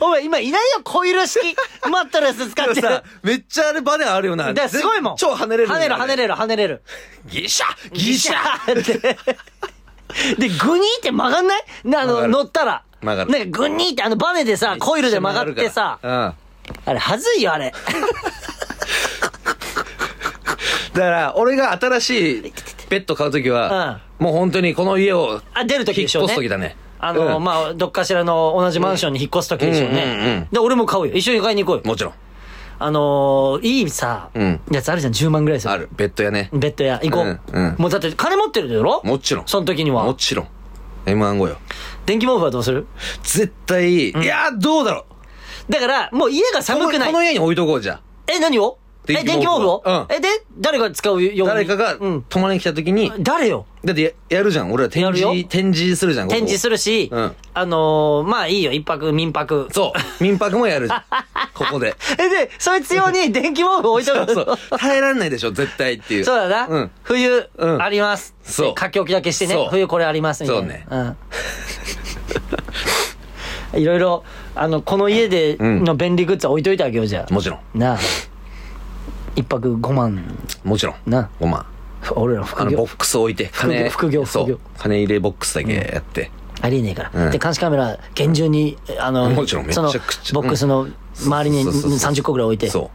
お前今いないよ、コイル式マットレス使ってる。さ、めっちゃあれバネあるよな。だすごいもん。超跳ねれる。跳ねる、跳ねれる、跳ねれる。ギシャギシャって。で、グニーって曲がんない？なあの、乗ったら。曲がるなんかグニーってあのバネでさ、コイルで曲がってさ、うん。あれ、はずいよ、あれ。だから、俺が新しいベッド買うときは、もう本当にこの家をあ、出るとき引っでしょうね。越すときだね。あの、うんまあ、どっかしらの同じマンションに引っ越すときでしょううんうんうんね。で、俺も買うよ。一緒に買いに行こうよ。もちろん。あのー、いいさ、うんやつあるじゃん、10万ぐらいする。ある。ベッドやね。ベッド屋、行こう。うんうんもうだって金持ってるだろ？もちろん。その時には。もちろん。M1 後よ。電気毛布はどうする？絶対、いやー、どうだろう。だから、もう家が寒くないこの家に置いとこうじゃあ。え、何を？え、電電気毛布をうんえ、で、誰が使うよ誰かがうん。泊まりに来た時に、誰よ？だってややるじゃん。俺ら展示、展示するじゃん。ここ展示するし、うんあのー、まあいいよ、一泊、民泊。そう。民泊もやるじゃん。ここで。え、で、そいつ用に電気毛布置いとくそうそう。耐えられないでしょ、絶対っていう。そうだな。うん。冬、うんあります。そう書き置きだけしてねそ。う冬これありますみたいな。そうねうん。いろいろ、あの、この家でうんの便利グッズは置いといてあげようじゃもちろん。あ。なあ。一泊5万。もちろん。な5万。俺らあ副業のボッ。クス置いて副業副業そう副業金入れボックスだけやって、ありえねえから。うんで、監視カメラ厳重に、あの、もちろんめちそのゃくちゃボックスの周りにそうそうそう30個ぐらい置いて、そう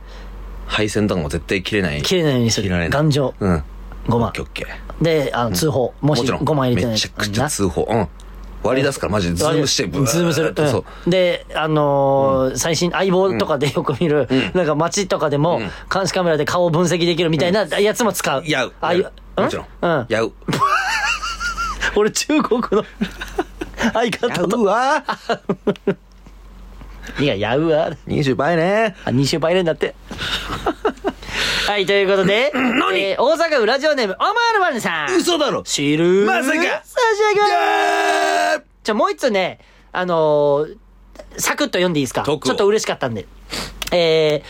配線とかも絶対切れない切れないようにする切られ。ない頑丈。うん5万オッケー。オッケーで、あの、通報。もしもちろん5万入れてないめちゃくちゃ通報うん割り出すからマジで。ズームしてブワズームする。うう。んで、あのー最新、相棒とかでよく見る、ん。なんか街とかでも、うん。監視カメラで顔を分析できるみたいなやつも使う。やうああいうやうもちろん。うん。やう。俺中国の 相や方と。うわ。いや、やうわ。20倍ね。あ、2週倍連だって。はい、ということで、何？えー大阪府ラジオネーム、オマールマルさん。嘘だろ。知る？まさか。差し上げます。じゃあもう一つね、あのーサクッと読んでいいですか？ちょっと嬉しかったんで。え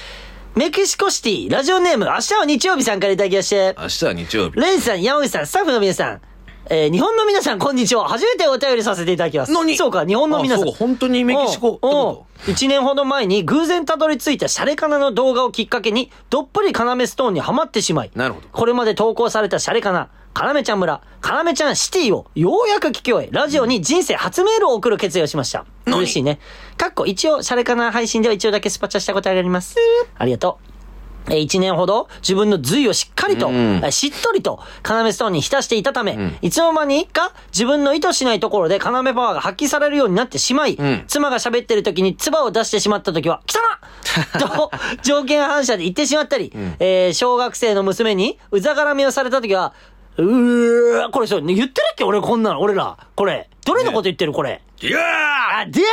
ー、メキシコシティ、ラジオネーム、明日は日曜日さんからいただきまして、明日は日曜日。レイジさん、山口さん、スタッフの皆さん、えー日本の皆さん、こんにちは。初めてお便りさせていただきます。何？そうか、日本の皆さん。あそう本当にメキシコってこ1年ほど前に偶然たどり着いたシャレカナの動画をきっかけに、どっぷりカナメストーンにはまってしまい、なるほどこれまで投稿されたシャレカナ、かなめちゃん村、かなめちゃんシティをようやく聞き終え、ラジオに人生初メールを送る決意をしました。嬉しいね。かっこ一応、シャレかな配信では一応だけスパチャしたことあります。ありがとう。えー一年ほど自分の髄をしっかりと、うんえーしっとりと、要ストーンに浸していたため、いつの間にか自分の意図しないところで要パワーが発揮されるようになってしまい、ん妻が喋ってる時に唾を出してしまった時は、汚っ と、条件反射で言ってしまったり、えー小学生の娘にうざがらみをされた時は、うー、これそう、言ってるっけ俺こんなの、俺ら。これ。どれのこと言ってるこれ。いやあ、ディ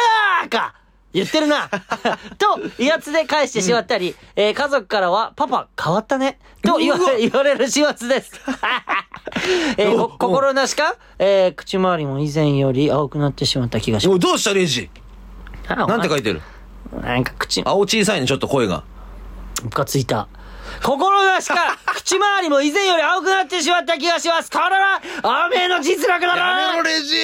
アーか言ってるな。と、威圧で返してしまったり、えー家族からは、パパ変わったねと言われ、言われる始末です。えーこ心なしか、えー口周りも以前より青くなってしまった気がしまおいどうしたレイジ？す。なんて書いてる？なんか口、青小さいね、ちょっと声が。ムカついた。心なしか、口周りも以前より青くなってしまった気がします。これは、雨の実力だな。やめろ、レイジ。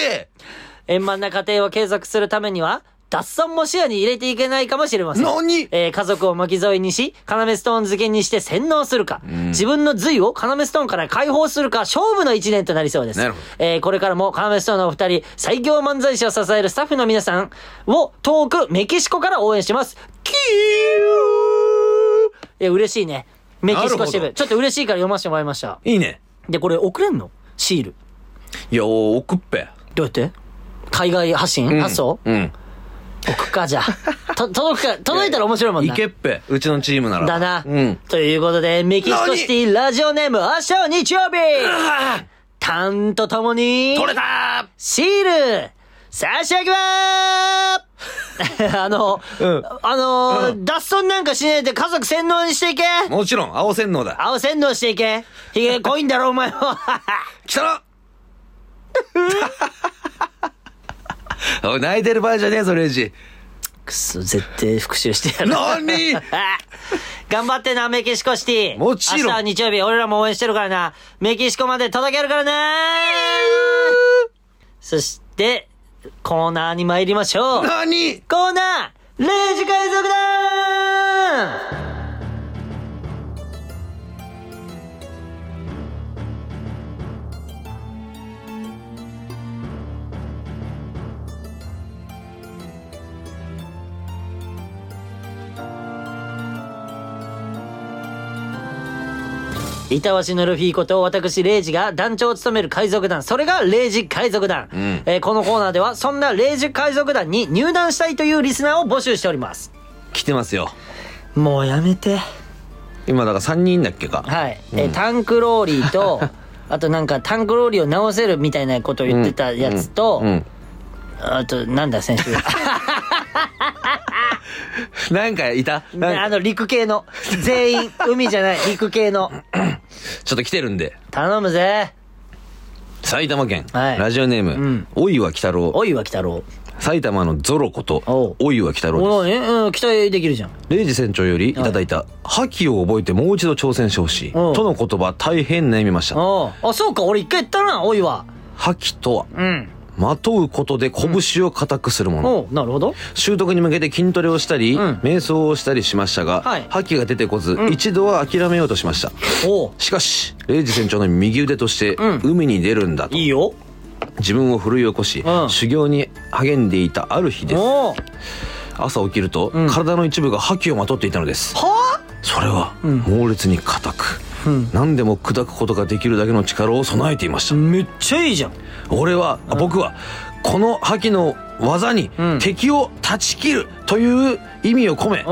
円満な家庭を継続するためには、脱損も視野に入れていけないかもしれません。何？えー家族を巻き添えにし、要ストーン漬けにして洗脳するか、自分の髄を要ストーンから解放するか、勝負の一年となりそうです。なるほどえーこれからも要ストーンのお二人、最強漫才師を支えるスタッフの皆さんを遠くメキシコから応援してます。キーいや、嬉しいね。メキシコ支部。ちょっと嬉しいから読ませてもらいました。いいね。で、これ送れんのシール。いや、お送っぺ。どうやって海外発信、発送うん。送くか、じゃあ。と、届くか、届いたら面白いもんな。いけっぺ。うちのチームなら。だな。うん。ということで、メキシコシティラジオネーム、明日は日曜日タンとともに、取れたシール差し上げまー あの、うんあのー脱走なんかしねえで家族洗脳にしていけーもちろん、青洗脳だ。青洗脳していけひげ濃いんだろ、お前は。来たな おい、泣いてる場合じゃねえぞ、レイジ。くそ、絶対復習してやる。何？頑張ってな、メキシコシティ。もちろん明日は日曜日、俺らも応援してるからな。メキシコまで届けるからなそして、コーナーに参りましょう。何？コーナー、0時海賊団板橋のルフィこと私、レイジが団長を務める海賊団。それがレイジ海賊団。んえーこのコーナーでは、そんなレイジ海賊団に入団したいというリスナーを募集しております。来てますよ。もうやめて。今、だから3人だっけか。はい。えータンクローリーと、あとなんかタンクローリーを直せるみたいなことを言ってたやつと、うん。あとなんだ先週。なんかいた？あの陸系の。全員、海じゃない、陸系の。ちょっと来てるんで。頼むぜ。埼玉県、はいラジオネーム、んおいわきたろう。おいは北郎。埼玉のゾロことおいわきたろうです。おね、うん、期待できるじゃん。レイジ船長よりいただいた、覇気を覚えてもう一度挑戦してほしい。との言葉、大変悩みました。あ、そうか、俺一回言ったな、おいは。覇気とは、うん。まとうことで拳を固くするもの。おうなるほど。習得に向けて筋トレをしたり、ん。瞑想をしたりしましたが、はい。覇気が出てこず、一度は諦めようとしました。しかし、レイジ船長の右腕として、うん。海に出るんだと。いいよ。自分を奮い起こし、うん。修行に励んでいたある日です。朝起きると、ん。体の一部が覇気をまとっていたのです。はそれは、猛烈に硬く、何でも砕くことができるだけの力を備えていました。めっちゃいいじゃん。俺は、あ僕は、この覇気の技にうん敵を断ち切るという意味を込め、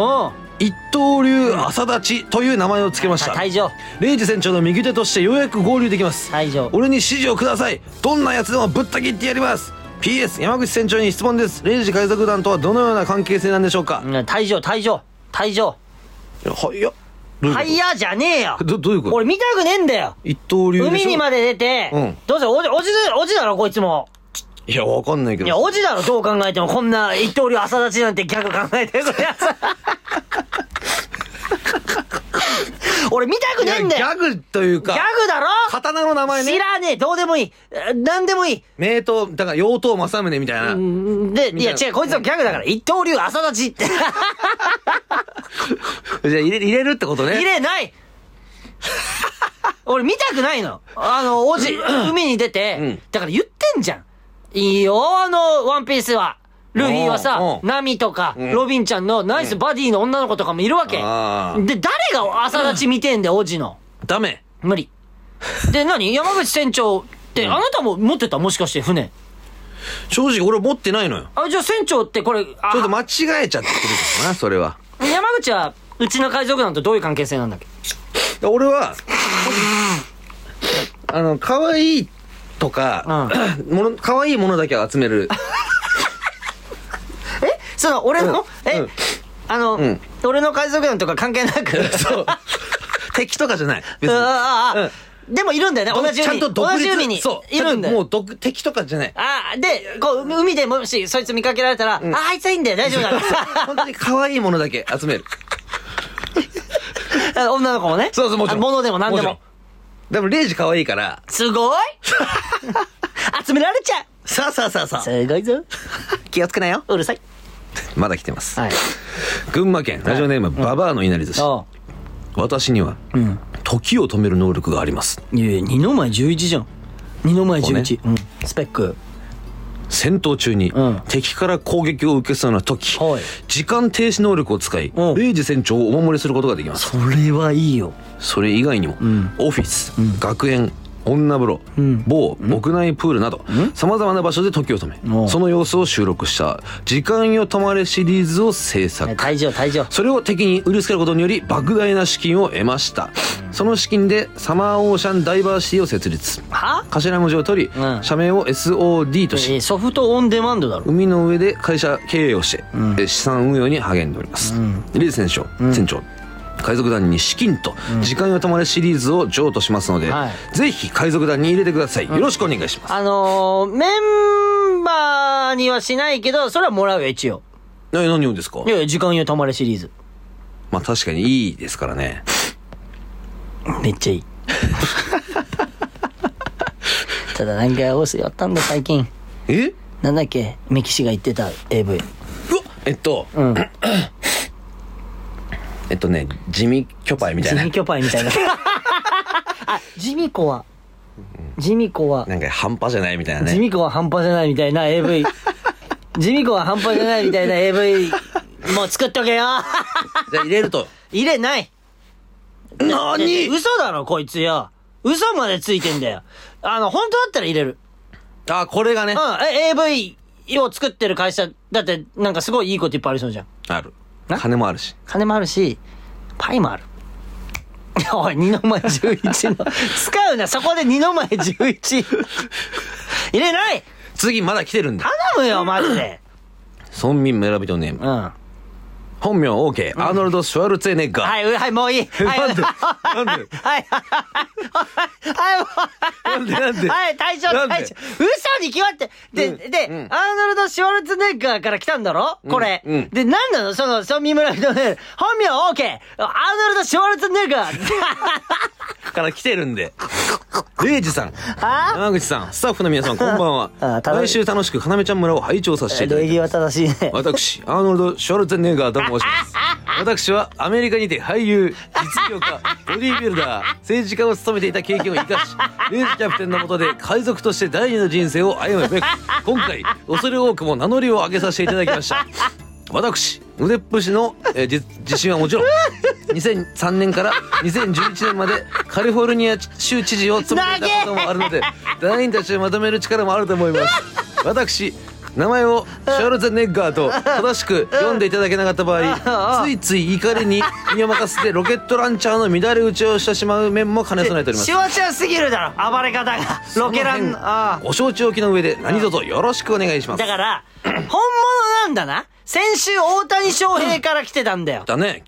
一刀流朝立ちという名前を付けました。退場。レイジ船長の右手としてようやく合流できます。退場。俺に指示をくださいどんなやつでもぶった切ってやります PS 山口船長に質問ですレイジ海賊団とはどのような関係性なんでしょうか？うん退場、退場。退場。いやういうこはいやじゃねえよ。とどどういうこと？俺見たくねえんだよ。一刀流でしょ？海にまで出て、うんどうせおじ、おじだ、おじだろ、こいつも。いやわかんないけどいや、おじだろ、どう考えても。こんな一刀流朝立ちなんてギャグ考えてるやつ。俺見たくねえんだよ。ギャグというかギャグだろ？刀の名前ね知らねえ、どうでもいい。えなんでもいい。名刀だから妖刀正宗みたいな、んで、いや違う、こいつのギャグだから。一刀流朝立ちって。じゃあ入れ入れるってことね入れない 俺見たくないの。あの、おじ、海に出て、うんだから言ってんじゃん。いいよ、あの、ワンピースは。ルフィはさナミとか、んロビンちゃんのナイスバディの女の子とかもいるわけ。で、誰が朝立ち見てんだよ、おじの。ダメ無理。で、何？山口船長って、あなたも持ってた？もしかして船。正直俺持ってないのよ。あ、じゃあ船長ってこれ、あちょっと間違えちゃってるかな、それは。山口は、うちの海賊団とどういう関係性なんだっけ？俺は、あの、可愛いとか、もの、可愛いものだけを集める。えその、俺の、え、うんあの、ん俺の海賊団とか関係なく。そう。敵とかじゃない。別に。あああうんでもいるんだよね、同じ海に。ちゃんと同じ海に。そう。いるんだよ。もう毒、敵とかじゃない。ああ、で、こう、海でもし、そいつ見かけられたら、あ、あいつはいいんだよ、大丈夫だ本当に可愛いものだけ集める。あ 女の子もね。そうそう、もちろん。あ物でも何でちろんも。。でも、レイジ可愛いから。すごい集められちゃうさあさあさあさあ。すごいぞ。気をつけなよ。うるさい。まだ来てます。はい。群馬県、ラジオネーム、ババアのいなり寿司。あ私には、うん。時を止める能力があります。いやいや、二の前11じゃん。二の前11。うん。スペック。戦闘中にうん敵から攻撃を受けそうな時、はい時間停止能力を使い、うんレイジ船長をお守りすることができます。それはいいよ。それ以外にも、んオフィス、学園、女風呂、ん某屋内プールなど、様々な場所で時を止め、その様子を収録した「時間よ止まれ」シリーズを制作。退場、退場。それを敵に売りつけることにより莫大な資金を得ました。その資金でサマーオーシャンダイバーシティを設立。は？頭文字を取り、うん社名を SOD とし、えソフトオンデマンドだろ。海の上で会社経営をして、え資産運用に励んでおります。リーズ船長、船長、海賊団に資金と時間よ止まれシリーズを譲渡しますので、はぜひ海賊団に入れてください。よろしくお願いします。あのー、メンバーにはしないけど、それはもらうよ、一応。え何をですか？いやいや、時間よ止まれシリーズ。まあ確かにいいですからね。めっちゃいい。ただなんかオスやったんだ、最近。え？なんだっけ？メキシが言ってた AV。うわえっと、うん。えっとね、地味巨パイみたいな地味。巨パイみたいな。あ、地味子は、地味子は、なんか半端じゃないみたいなね。地味子は半端じゃないみたいな AV。地味子は半端じゃないみたいな AV。もう作っとけよ じゃあ入れると。入れないなに？嘘だろ、こいつよ。嘘までついてんだよ。あの、本当だったら入れる。あ、これがねう。ん、え AV を作ってる会社、だって、なんかすごいいいこといっぱいありそうじゃん。あるな。金もあるし。金もあるし、パイもある。おい、二の前11の。使うな、そこで二の前11。入れない次まだ来てるんだ。頼むよ、マジで。村民村人ネーム。うん。は本名 OK、アーノルド・シュワルツェネッガー。い、はい、もういい。はい、なんで？はい、なんで？はい、はい、はい、なんで？なんで？はい、退場、なんで？退場。嘘に決まって。で、うんで、うん。アーノルド・シュワルツェネッガーから来たんだろ？これ。うん。で、なんなの？その、村民村人ね、本名 OK、アーノルド・シュワルツェネッガー。から来てるんで。レイジさん、あ？山口さん、スタッフの皆さん、こんばんは。あ。楽し毎週楽しく、かなめちゃん村を拝聴させていただいて礼儀は正しいね。私、アーノルド・シュワルツェネッガーと申します。私はアメリカにて俳優、実業家、ボディービルダー、政治家を務めていた経験を生かし、レイジキャプテンの下で海賊として第二の人生を歩むべく、今回、恐れ多くも名乗りを上げさせていただきました。私、腕っぷしの、えー自信はもちろん、2003年から2011年までカリフォルニア州知事を務めていたこともあるので、団員たちをまとめる力もあると思います。私、名前をシャールゼネッガーと正しく読んでいただけなかった場合、ついつい怒りに 身を任せてロケットランチャーの乱れ打ちをしてしまう面も兼ね備えておりますシ。ワちゃんすぎるだろ、暴れ方が。ロケラン、ああ。ご承知おきの上で何卒よろしくお願いしますだ。から、本物なんだな。先週大谷翔平から来てたんだよ。だね。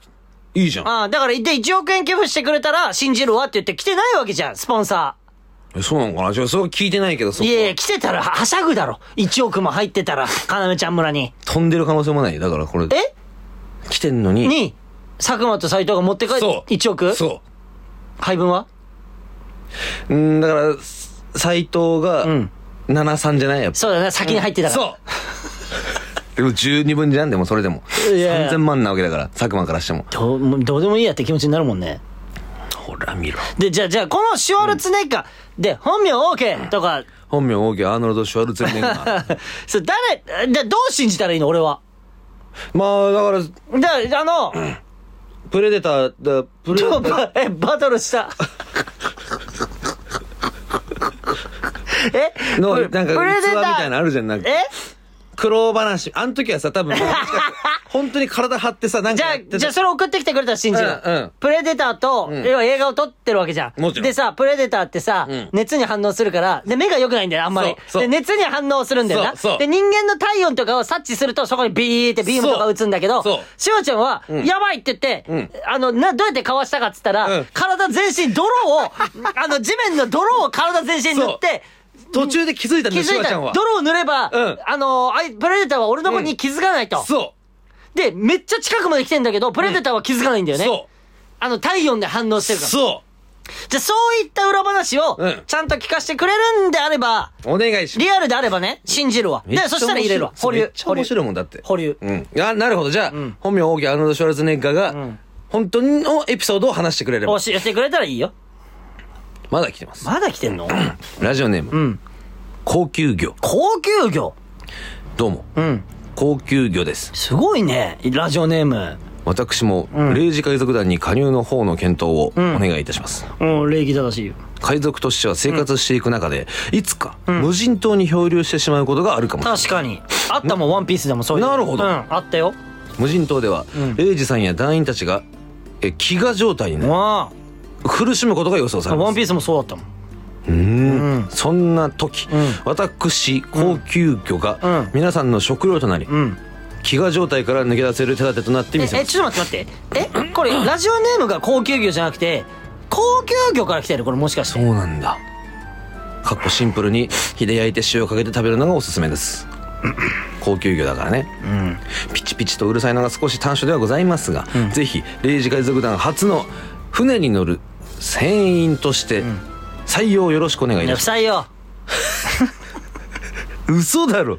いいじゃん。ああ、だから、で、1億円寄付してくれたら信じるわって言って来てないわけじゃん、スポンサえそうなのかな？ちょっとそれは聞いてないけど、そいやいや、来てたらはしゃぐだろ。1億も入ってたら、かなめちゃん村に。飛んでる可能性もない。だからこれ、え？来てんのに。に、佐久間と斎藤が持って帰って、そう。1億？そ配分は？う。うん、だから、斎藤が、ん73じゃない？やっぱ。そうだね、先に入ってたから。そう でも12分じゃんでもそれでも。いやいや3000万なわけだから、佐久間からしても。どうどうでもいいやって気持ちになるもんね。ほら見ろ。で、じゃあ、じゃあ、このシュワルツェネッガー、で、本名 OK とか、本名大きいアーノルド・シュワルツェネッガー。それ誰、じゃあどう信じたらいいの？俺は。まあ、だから、じゃあ、あの、プレデター、だプレちょデター。ばえ、バトルした？え の、プなんか、器プレデターみたいなのあるじゃん。なんか、え？苦労話。あの時はさ、多分、本当に体張ってさ、なんじゃあかやって、た。じゃあそれ送ってきてくれたら信じる。うんうん。プレデターと、ん。要は映画を撮ってるわけじゃん。もちろん。でさ、プレデターってさ、ん。熱に反応するから、で、目が良くないんだよ、あんまり。そう。そう。で、熱に反応するんだよな。そうそう。で、人間の体温とかを察知すると、そこにビーってビームとか打つんだけどそうそう、しおちゃんは、やばいって言って、ん。あの、な、どうやってかわしたかっつったら、うん。体全身泥を、あの、地面の泥を体全身に塗って、途中で気づいたんだよ、シ気づいワちゃんは。泥を塗れば、うんあの、あいプレデターは俺のことに気づかないと。そで、めっちゃ近くまで来てんだけど、プレデターは気づかないんだう。よね。そあの、体温で反応してう。るから。そじゃあ、そういった裏話をうん、ちゃんと聞かせてくれるんであれば、う。お願いします。リアルであればね、信じるわ。で、そしたら入れるわ。保留めっ。ちゃ面白いもんだって。保留。うん。あ、なるほど。じゃあ、本名大きいアーノルド・シュワルツェネッガーが、本当のエピソードを話してくれれば。教えてくれたらいいよ。まだ来てます。まだ来てんの？ラジオネーム。ん高級魚。高級魚？どうも。うん。高級魚です。すごいね、ラジオネーム。私も、霊児海賊団に加入の方の検討をお願いいたします。うん、礼儀正しいよ。海賊としては生活していく中で、いつか無人島に漂流してしまうことがあるかもしれない。確かに。あったもん、ワンピースでもそういうの。なるほどうん、あったよ。無人島では、レイジさんや団員たちが、え、飢餓状態になりわ苦しむことが予想さあ。れます。ワンピースもそうだったもん。うーんそんな時、ん私、高級魚がうん皆さんの食料となり、うん。飢餓状態から抜け出せる手立てとなってえ、みせまえ、ちょっと待って待って。え、これ、ラジオネームが高級魚じゃなくて、高級魚から来てる？これもしかしす。て。そうなんだ。かっこシンプルに火で焼いて塩をかけて食べるのがおすすめです。高級魚だからね。うん。ピチピチとうるさいのが少し短所ではございますが、ぜひ、レイジ海賊団初の船に乗る船員として、採用よろしくお願いいたし不採用。ます。嘘だろ。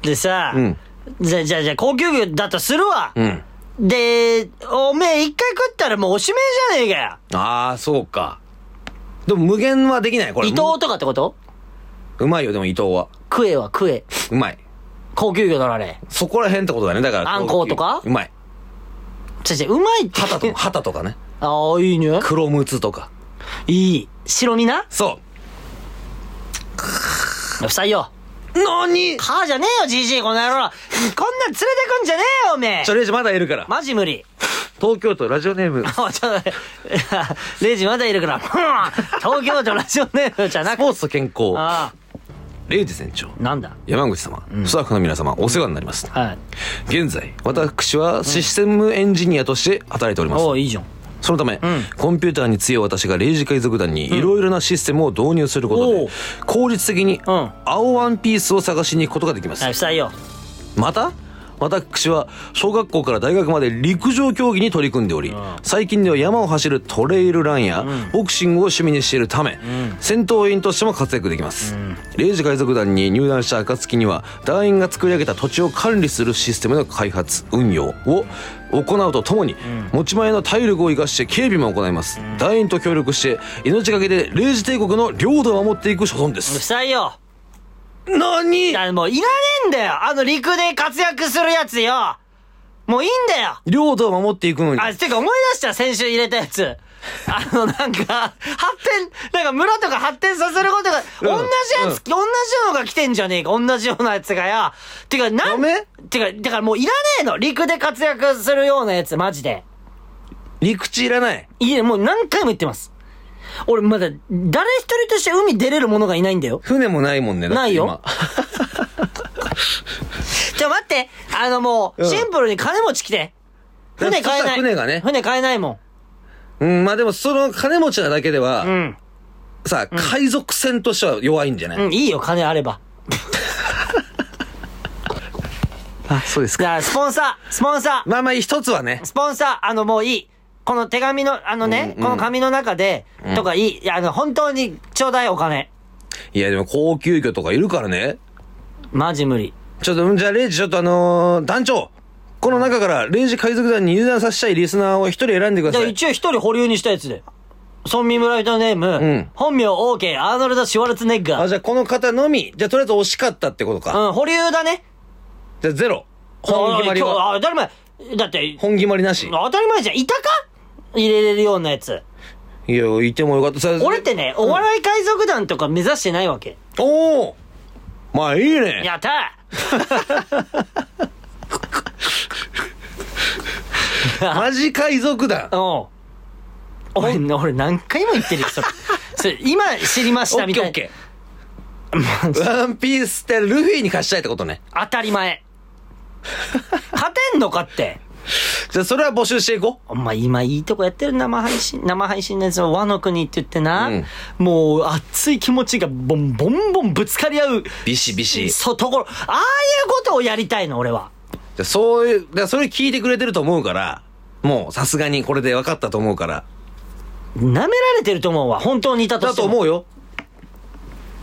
でさ、うんじゃあ、じゃあ、じゃあ、高級魚だとするわ。うん。で、おめえ一回食ったらもうおしめえじゃねえかよ。ああ、そうか。でも無限はできない、これ。伊藤とかってこと？うまいよ、でも伊藤は。食えは食え。うまい。高級魚だろあれ。そこら辺ってことだね。だから。あんこうとか？うまい。ちょちょ、うまいって。旗とか、旗とかね。ああ、いいね。黒ムツとか。いい。白身な？そ不採用。う。なにはあじゃねえよ、じじい、この野郎。こんなん連れてくんじゃねえよ、おめえちょ、。レイジまだいるから。マジ無理。東京都ラジオネーム、あ、ちょっとレイジまだいるから。東京都ラジオネームじゃなくて。スポーツと健康、あレイジ船長、あ、なんだ？山口様、スタッフの皆様、お世話になります。はい。現在、私はシステムエンジニアとして働いております。おおいいじゃん。そのため、コンピューターに強い私がレイジ海賊団にいろいろなシステムを導入することで、効率的にうん。青ワンピースを探しに行くことができます。また私は小学校から大学まで陸上競技に取り組んでおり、最近では山を走るトレイルランやボクシングを趣味にしているため、戦闘員としても活躍できます。レイジ海賊団に入団した暁には、団員が作り上げた土地を管理するシステムの開発、運用を行うとともに、持ち前の体力を生かして警備も行います。団員と協力して、命がけでレイジ帝国の領土を守っていく所存で不す。や、もういらねえんだよ。あの陸で活躍するやつよ。もういいんだよ。領土を守っていくのに。あ、てか思い出した、先週入れたやつ。あの、なんか、発展、なんか村とか発展させることが、同じやつ、同じのが来てんじゃねえか、同じようなやつがよ。てか、なん、てか、だからもういらねえの。陸で活躍するようなやつ、マジで。陸地いらない。いいね、もう何回も言ってます。俺まだ、誰一人として海出れる者がいないんだよ。船もないもんね。だってないよ今じゃあ待って、あのもう、うんシンプルに金持ち来て。船買えない。船がね船買えないもうん、まあでもその金持ちなだけでは、ん。うん。さ、海賊船としては弱いんじゃない、うん、いいよ、金あれば。あ、そうですじ。ゃあ、スポンサー、スポンサー、まあまあ一つはね、スポンサー、あの、もういい。この手紙の、あのね、この紙の中で、とかいい。いや、あの、本当に、ちょうだいお金。いやでも高級魚とかいるからね。マジ無理。ちょっと、うんじゃあレイジちょっとあのー団長この中からレイジ海賊団に入団させたいリスナーを一人選んでくだじゃあ、さい。一応一人保留にしたやつで。村民村人ネーム、うん本名 OK アーノルド・シュワルツェネッガあ、ー。じゃあこの方のみ。じゃあとりあえず惜しかったってことか。うん、保留だね。じゃあゼロ。本決まりは。あ、当たり前。だって、本決まりなし。当たり前じゃん。いたか？入れれるようなやつ。いや、いてもよかった。さ俺ってね、お笑い海賊団とか目指してないわけ。おおまあいいね。やった マジ海賊団。ーうん。俺、俺何回も言ってるよ、それ。それ、今知りましオたみたいッケーオッケー。ワンピースってルフィに貸したいってことね。当たり前。勝てんのかって。じゃあそれは募集していこお前今いいとこやってる生配信、生配信のやつを和の国って言ってな、もう熱い気持ちがボンボンボンぶつかり合う、う。ビシビシ。じそう、ところ、ああいうことをやりたいの、俺は。ゃあそういう、だからそれ聞いてくれてると思うから、もうさすがにこれで分かったと思うから。舐められてると思うわ、本当にいたとだしても。と思うよ。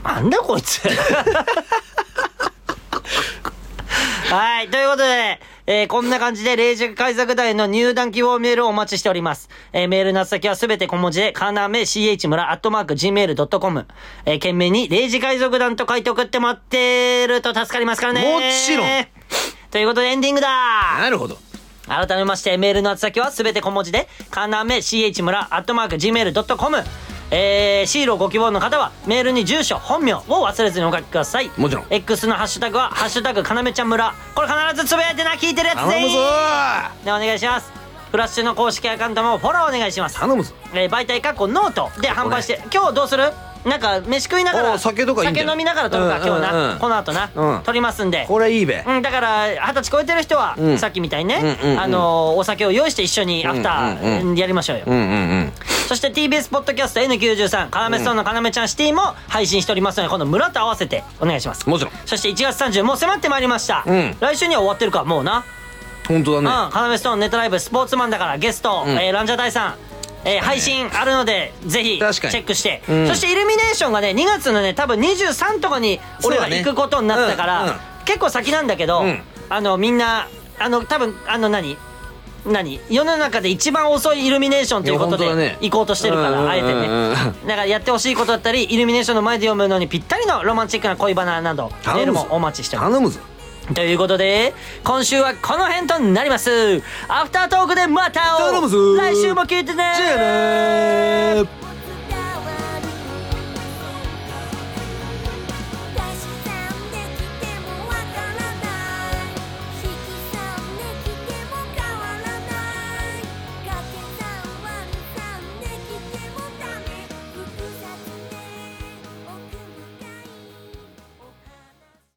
なんだこいつ。はい。ということで、えーこんな感じで、霊塾海賊団への入団希望メールをお待ちしております。えーメールの宛先はすべて小文字で、かなめ ch 村アットマーク gmail.com。えー、懸命に、霊塾海賊団と書いて送ってもらってると助かりますからね。もちろん。ということで、エンディングだなるほど。改めまして、メールの宛先はすべて小文字で、かなめ ch 村アットマーク gmail.com。えー、シールをご希望の方は、メールに住所、本名を忘れずにお書きください。もちろん X のハッシュタグは、ハッシュタグかなめちゃん村。これ必ずつぶやいてな、聞いてるやつ全員ーで、お願いします。フラッシュの公式アカウントもフォローお願いします。頼むぞ。えー媒体かっこノートで販売して、今日どうする？なんか、飯食いながら、お酒とか酒飲みながら撮るか、うん今日な。うんうんこの後な、うん撮りますんで。これいいべ。うん、だから、二十歳超えてる人は、うんさっきみたいにね、うんうんうんあのーお酒を用意して一緒にアフタうんうんうーやりましょうよ。うんうんうん。そして TBS ポッドキャスト N93、カナメストーンのカナメちゃんシティも配信しておりますので、この村と合わせてお願いします。もちろん。そして1月30、もう迫ってまいりました。うん来週には終わってるか、もうな。本当うん、だね。カナメストーンネタライブスポーツマンだからゲスト、んえーランジャタイさん、えー配信あるので、ぜひチェ確かに。ックして、うん。そしてイルミネーションがね、2月のね、多分23とかに俺らそうだね。行くことになったから、うんうん。結構先なんだけど、うん。あの、みんな、あの、多分あの何？何？世の中で一番遅いイルミネーションということでいや本当だね。行こうとしてるから、うんうんうんうん。あえてね。だからやってほしいことだったりイルミネーションの前で読むのにぴったりのロマンチックな恋バナなどメー頼むぞ。ルもお待ちしております。頼むぞ。ということで、今週はこの辺となります。アフタートークでまた来週も聞いてねじゃあねー